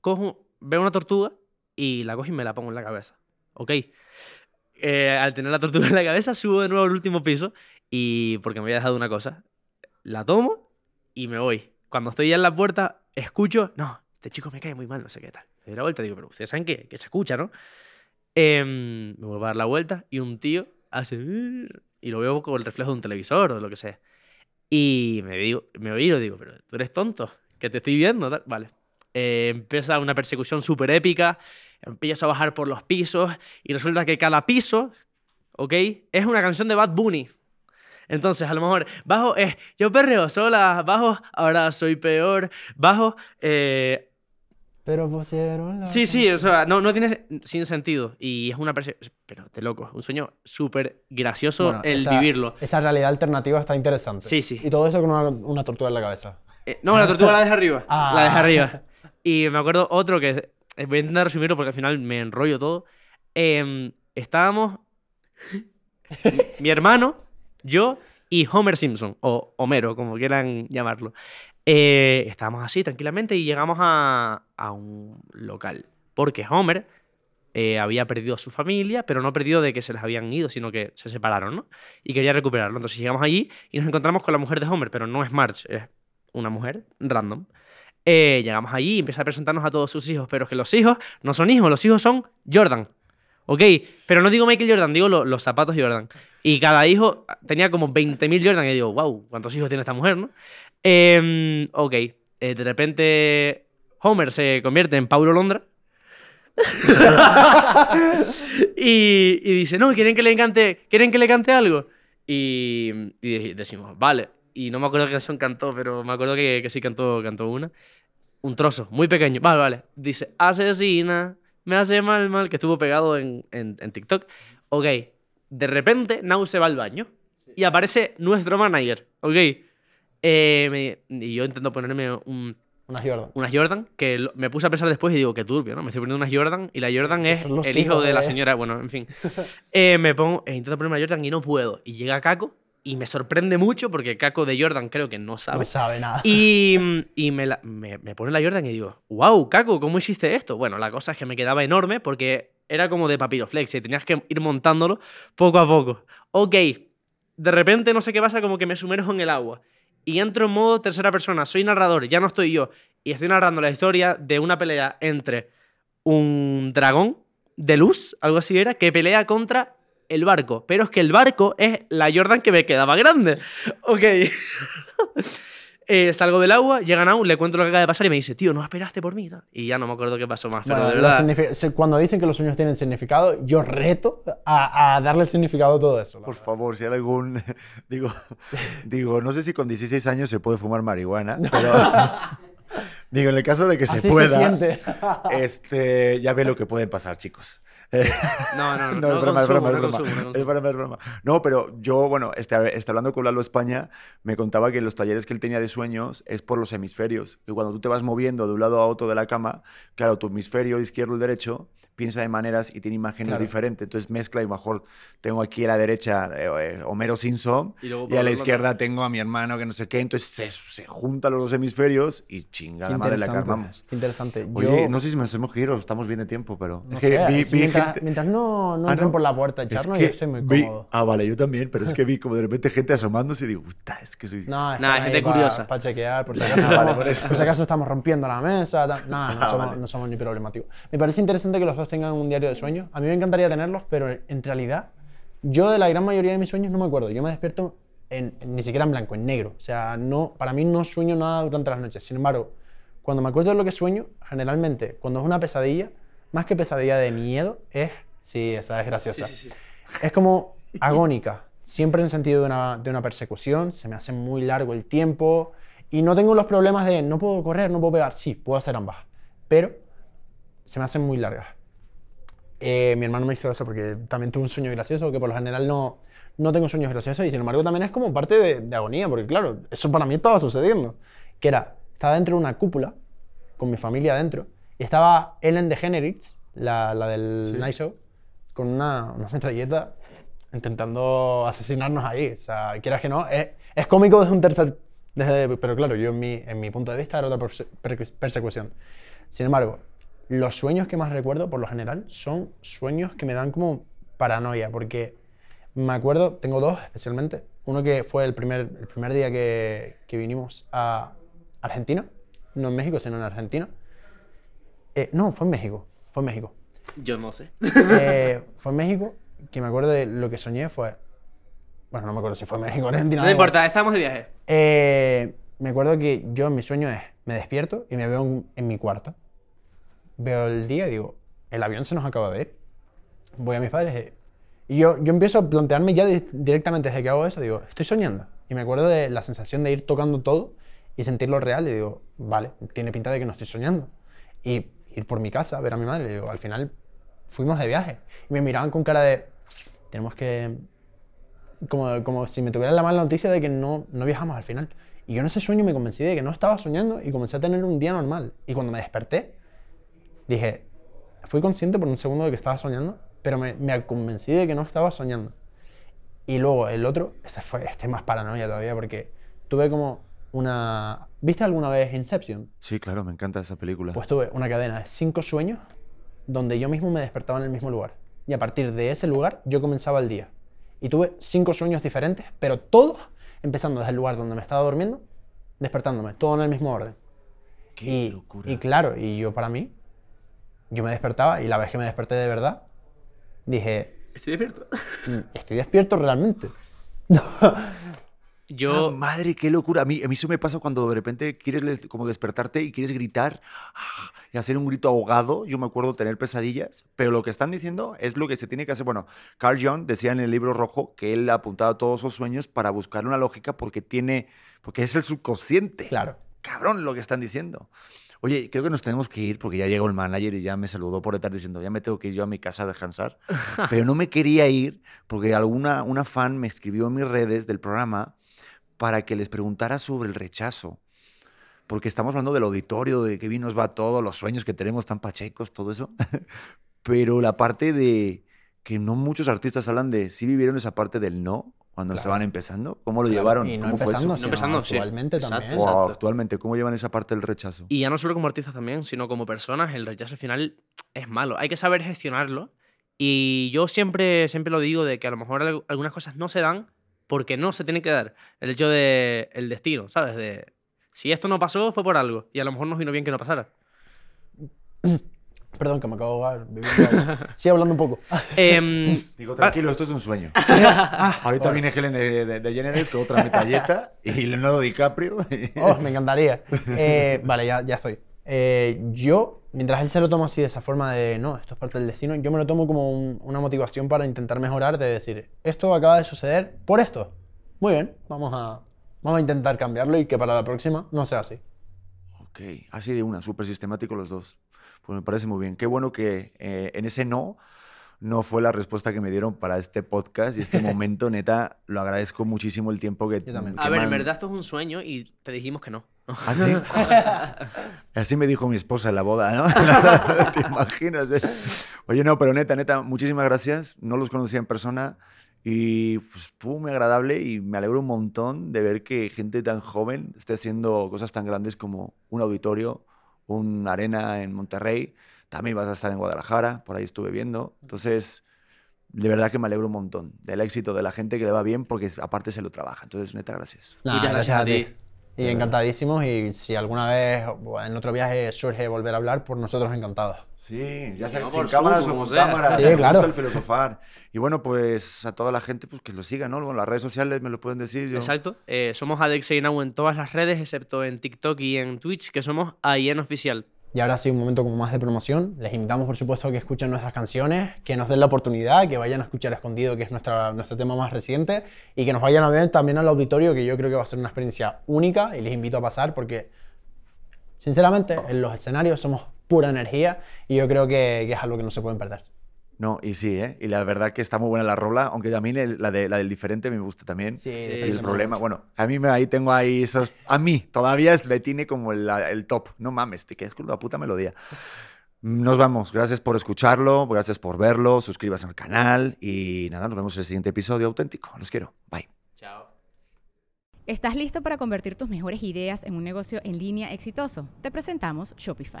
cojo, veo una tortuga y la cojo y me la pongo en la cabeza. ¿Ok? Eh, al tener la tortuga en la cabeza, subo de nuevo al último piso y porque me había dejado una cosa, la tomo y me voy. Cuando estoy ya en la puerta, escucho, no, este chico me cae muy mal, no sé qué tal. Me doy la vuelta y digo, pero ustedes saben que, que se escucha, ¿no? Em, me vuelvo a dar la vuelta y un tío hace... Y lo veo con el reflejo de un televisor o lo que sea. Y me, digo, me oí y digo, pero tú eres tonto, que te estoy viendo, tal. Vale. Eh, empieza una persecución súper épica, empiezo a bajar por los pisos y resulta que cada piso, ¿ok? Es una canción de Bad Bunny. Entonces, a lo mejor, bajo es yo perreo sola, bajo ahora soy peor, bajo eh, Pero pusieron la Sí, sí, o sea, no, no tiene sin sentido. Y es una Pero de loco, un sueño súper gracioso Bueno, el esa- vivirlo. Esa realidad alternativa está interesante. Sí, sí. Y todo esto con una, una tortuga en la cabeza. Eh, no, la tortuga la deja arriba. [LAUGHS] Ah. La deja arriba. Y me acuerdo otro que. eh, Voy a intentar resumirlo porque al final me enrollo todo. Em, estábamos. [LAUGHS] mi, hermano, yo y Homer Simpson, o Homero, como quieran llamarlo. Eh, estábamos así tranquilamente y llegamos a, a un local. Porque Homer eh, había perdido a su familia, pero no perdido de que se les habían ido, sino que se separaron, ¿no? Y quería recuperarlo. Entonces llegamos allí y nos encontramos con la mujer de Homer, pero no es Marge, es una mujer random. Eh, llegamos allí y empieza a presentarnos a todos sus hijos, pero es que los hijos no son hijos, los hijos son Jordan. ¿Ok? Pero no digo Michael Jordan, digo lo- los zapatos Jordan. Y cada hijo tenía como 20.000 Jordan. Y digo, wow, ¿cuántos hijos tiene esta mujer, no? Em, ok. Eh, de repente, Homer se convierte en Paulo Londra. [LAUGHS] y, dice, no, ¿quieren que le cante, ¿quieren que le cante algo? Y decimos, vale. Y no me acuerdo qué canción cantó, pero me acuerdo que, que sí cantó, cantó una. un trozo, muy pequeño. Vale, vale. Dice, asesina, me hace mal, mal, que estuvo pegado en, en, en TikTok. Ok, de repente Nau se va al baño y aparece nuestro manager, ok. Eh, me- y yo intento ponerme un, Unas Jordan. unas Jordan, que lo- me puse a pensar después y digo, qué turbio, ¿no? Me estoy poniendo unas Jordan y la Jordan es el hijo hijos de la de- señora, bueno, en fin. [LAUGHS] Eh, me pongo, eh, intento ponerme una Jordan y no puedo. Y llega Caco y me sorprende mucho porque Caco de Jordan creo que no sabe. No sabe nada. Y, y me, la- me, me pone la Jordan y digo, wow, Caco, ¿cómo hiciste esto? Bueno, la cosa es que me quedaba enorme porque era como de papiroflex y tenías que ir montándolo poco a poco. Ok, de repente no sé qué pasa, como que me sumerjo en el agua y entro en modo tercera persona, soy narrador, ya no estoy yo, y estoy narrando la historia de una pelea entre un dragón de luz, algo así era, que pelea contra el barco. Pero es que el barco es la Jordan que me quedaba grande. Ok. [LAUGHS] Eh, salgo del agua, llega Nau, le cuento lo que acaba de pasar y me dice, tío, no esperaste por mí. y ya no me acuerdo qué pasó más. Pero Bueno, de verdad. cuando dicen que los sueños tienen significado, yo reto a, a darle significado a todo eso. Por verdad. favor, si hay algún. [LAUGHS] Digo, [LAUGHS] digo, no sé si con 16 años se puede fumar marihuana, pero. Digo, en el caso de que se Así pueda. se. [LAUGHS] Este, ya ve lo que pueden pasar, chicos. No, no, [LAUGHS] no. No, es broma, es consumo, broma, es no broma. consumo, no Es consumo. broma, es broma. No, pero yo, bueno, este, este, hablando con Lalo España, me contaba que en los talleres que él tenía de sueños es por los hemisferios. Que cuando tú te vas moviendo de un lado a otro de la cama, claro, tu hemisferio izquierdo y derecho piensa de maneras y tiene imágenes Claro. diferentes. Entonces mezcla y mejor tengo aquí a la derecha eh, eh, Homero Simpson Y luego y, a la izquierda tengo a mi hermano que no sé qué. Entonces se, se juntan los dos hemisferios y chingada madre la que interesante. Oye, Yo, no sé si nos hemos giro, estamos bien de tiempo, pero no es que sé, vi, si vi mientras, gente- mientras no, no Ah, entren ¿no? por la puerta a Es echarnos, que yo estoy muy vi- cómodo. Ah, vale, yo también, pero es que vi como de repente gente asomándose y digo, puta, es que soy... No, Nah, gente pa- curiosa. Para chequear, por si [LAUGHS] acaso, Ah, vale, estamos, por por si acaso estamos rompiendo la mesa. tal. No, no, [LAUGHS] Ah, somos, vale. no somos ni problemáticos. Me parece interesante que los tengan un diario de sueños. A mí me encantaría tenerlos, pero en realidad, yo de la gran mayoría de mis sueños no me acuerdo. Yo me despierto en, en- ni siquiera en blanco, en negro. O sea, no, para mí no sueño nada durante las noches. Sin embargo, cuando me acuerdo de lo que sueño, generalmente, cuando es una pesadilla, más que pesadilla de miedo, es. Sí, esa es graciosa. Sí, sí, sí. Es como agónica, siempre en sentido de una, de una persecución, se me hace muy largo el tiempo y no tengo los problemas de no puedo correr, no puedo pegar. Sí, puedo hacer ambas, pero se me hacen muy largas. Eh, mi hermano me hizo eso porque también tuve un sueño gracioso, que por lo general no, no tengo sueños graciosos y sin embargo también es como parte de, de agonía, porque claro, eso para mí estaba sucediendo. Que era, estaba dentro de una cúpula, con mi familia adentro, y estaba Ellen DeGeneres, la, la del Sí. Night Show, con una, una metralleta intentando asesinarnos ahí. O sea, quieras que no, es, es cómico desde un tercer... Desde, pero claro, yo en mi, en mi punto de vista era otra perse- persecución. Sin embargo, los sueños que más recuerdo, por lo general, son sueños que me dan como paranoia, porque me acuerdo, tengo dos especialmente. Uno que fue el primer, el primer día que, que vinimos a Argentina, no en México, sino en Argentina. Eh, no, fue en México, fue en México. Yo no sé. Eh, fue en México, que me acuerdo de lo que soñé fue... Bueno, no me acuerdo si fue en México o en Argentina. No importa, estamos de viaje. Eh, me acuerdo que yo en mi sueño es, me despierto y me veo en, en mi cuarto. Veo el día y digo, el avión se nos acaba de ir. Voy a mis padres eh, y yo, yo empiezo a plantearme ya di- directamente desde que hago eso, digo, estoy soñando. Y me acuerdo de la sensación de ir tocando todo y sentirlo real y digo, vale, tiene pinta de que no estoy soñando. Y ir por mi casa, ver a mi madre, y digo, al final fuimos de viaje. Y me miraban con cara de, tenemos que, como, como si me tuvieran la mala noticia de que no, no viajamos al final. Y yo en ese sueño me convencí de que no estaba soñando y comencé a tener un día normal. Y cuando me desperté, dije, fui consciente por un segundo de que estaba soñando, pero me, me convencí de que no estaba soñando. Y luego el otro, este fue este más paranoia todavía porque tuve como una... ¿Viste alguna vez Inception? Sí, claro, me encanta esa película. Pues tuve una cadena de cinco sueños donde yo mismo me despertaba en el mismo lugar. Y a partir de ese lugar yo comenzaba el día. Y tuve cinco sueños diferentes, pero todos empezando desde el lugar donde me estaba durmiendo, despertándome, todo en el mismo orden. Qué y, locura. y claro, y yo para mí, yo me despertaba y la vez que me desperté de verdad, dije, Estoy despierto. "Mm, estoy despierto realmente. Yo. Ah, madre, qué locura. A mí, a mí eso me pasa cuando de repente quieres como despertarte y quieres gritar ah, y hacer un grito ahogado. Yo me acuerdo tener pesadillas, pero lo que están diciendo es lo que se tiene que hacer. Bueno, Carl Jung decía en el libro rojo que él apuntaba todos sus sueños para buscar una lógica porque tiene, porque es el subconsciente. Claro. Cabrón lo que están diciendo. Oye, creo que nos tenemos que ir porque ya llegó el manager y ya me saludó por estar diciendo, ya me tengo que ir yo a mi casa a descansar. [LAUGHS] Pero no me quería ir porque alguna una fan me escribió en mis redes del programa para que les preguntara sobre el rechazo. Porque estamos hablando del auditorio, de qué bien nos va todo, los sueños que tenemos tan pachecos, todo eso. [LAUGHS] Pero la parte de que no muchos artistas hablan de si vivieron esa parte del no cuando se Claro. van empezando. ¿Cómo lo Claro, llevaron? Y no ¿Cómo fue eso? empezando, No sino empezando, sí. actualmente Exacto. también. Wow, Exacto. actualmente, ¿cómo llevan esa parte del rechazo? Y ya no solo como artistas también, sino como personas, el rechazo al final es malo. Hay que saber gestionarlo. Y yo siempre, siempre lo digo de que a lo mejor al- algunas cosas no se dan porque no se tienen que dar. El hecho de el destino, ¿sabes? De si esto no pasó fue por algo y a lo mejor nos vino bien que no pasara. [CLEARS THROAT] Perdón, que me acabo de ahogar. [LAUGHS] Sigue hablando un poco. Em, [LAUGHS] Digo, tranquilo, esto es un sueño. [LAUGHS] Ahorita viene Helen de, de, de con otra metalleta y Leonardo DiCaprio. Oh, me encantaría. Eh, vale, ya, ya estoy. Eh, yo, mientras él se lo toma así de esa forma de, no, esto es parte del destino, yo me lo tomo como un- una motivación para intentar mejorar, de decir, esto acaba de suceder por esto. Muy bien, vamos a, vamos a intentar cambiarlo y que para la próxima no sea así. Ok, así de una, súper sistemático los dos. Pues me parece muy bien. Qué bueno que eh, en ese no no fue la respuesta que me dieron para este podcast y este [LAUGHS] momento, neta, lo agradezco muchísimo el tiempo que... Yo también. que a ver, me en verdad esto es un sueño y te dijimos que no. ¿Ah, sí? [LAUGHS] [LAUGHS] Así me dijo mi esposa en la boda, ¿no? ¿Te imaginas? eh? Oye, no, pero neta, neta, muchísimas gracias. No los conocía en persona y pues, estuvo muy agradable y me alegro un montón de ver que gente tan joven esté haciendo cosas tan grandes como un auditorio, una arena en Monterrey. También vas a estar en Guadalajara, por ahí estuve viendo. Entonces, de verdad que me alegro un montón del éxito de la gente que le va bien porque aparte se lo trabaja. Entonces, neta, gracias. Muchas gracias a ti. Y encantadísimos y si alguna vez en otro viaje surge volver a hablar, por nosotros encantados. Sí, ya sea sin por cámaras o como con sea. cámara. Sí, claro. gusta el filosofar. Y bueno, pues a toda la gente pues que lo siga, ¿no? Bueno, las redes sociales me lo pueden decir. Yo... Exacto. Eh, somos Adex en todas las redes, excepto en TikTok y en Twitch, que somos AIN Oficial. Y ahora sí, un momento como más de promoción. Les invitamos, por supuesto, a que escuchen nuestras canciones, que nos den la oportunidad, que vayan a escuchar Escondido, que es nuestra, nuestro tema más reciente, y que nos vayan a ver también al auditorio, que yo creo que va a ser una experiencia única y les invito a pasar porque, sinceramente, en los escenarios somos pura energía y yo creo que, que es algo que no se pueden perder. No, y sí, ¿eh? Y la verdad que está muy buena la rola, aunque a mí el- la, de, la del diferente me gusta también. Sí, Y el problema, bueno, a mí me, ahí tengo ahí esos... A mí todavía es- le tiene como el, el top. No mames, te quedas con la puta melodía. Nos vamos. Gracias por escucharlo, gracias por verlo. Suscríbase al canal y nada, nos vemos en el siguiente episodio auténtico. Los quiero. Bye. Chao. ¿Estás listo para convertir tus mejores ideas en un negocio en línea exitoso? Te presentamos Shopify.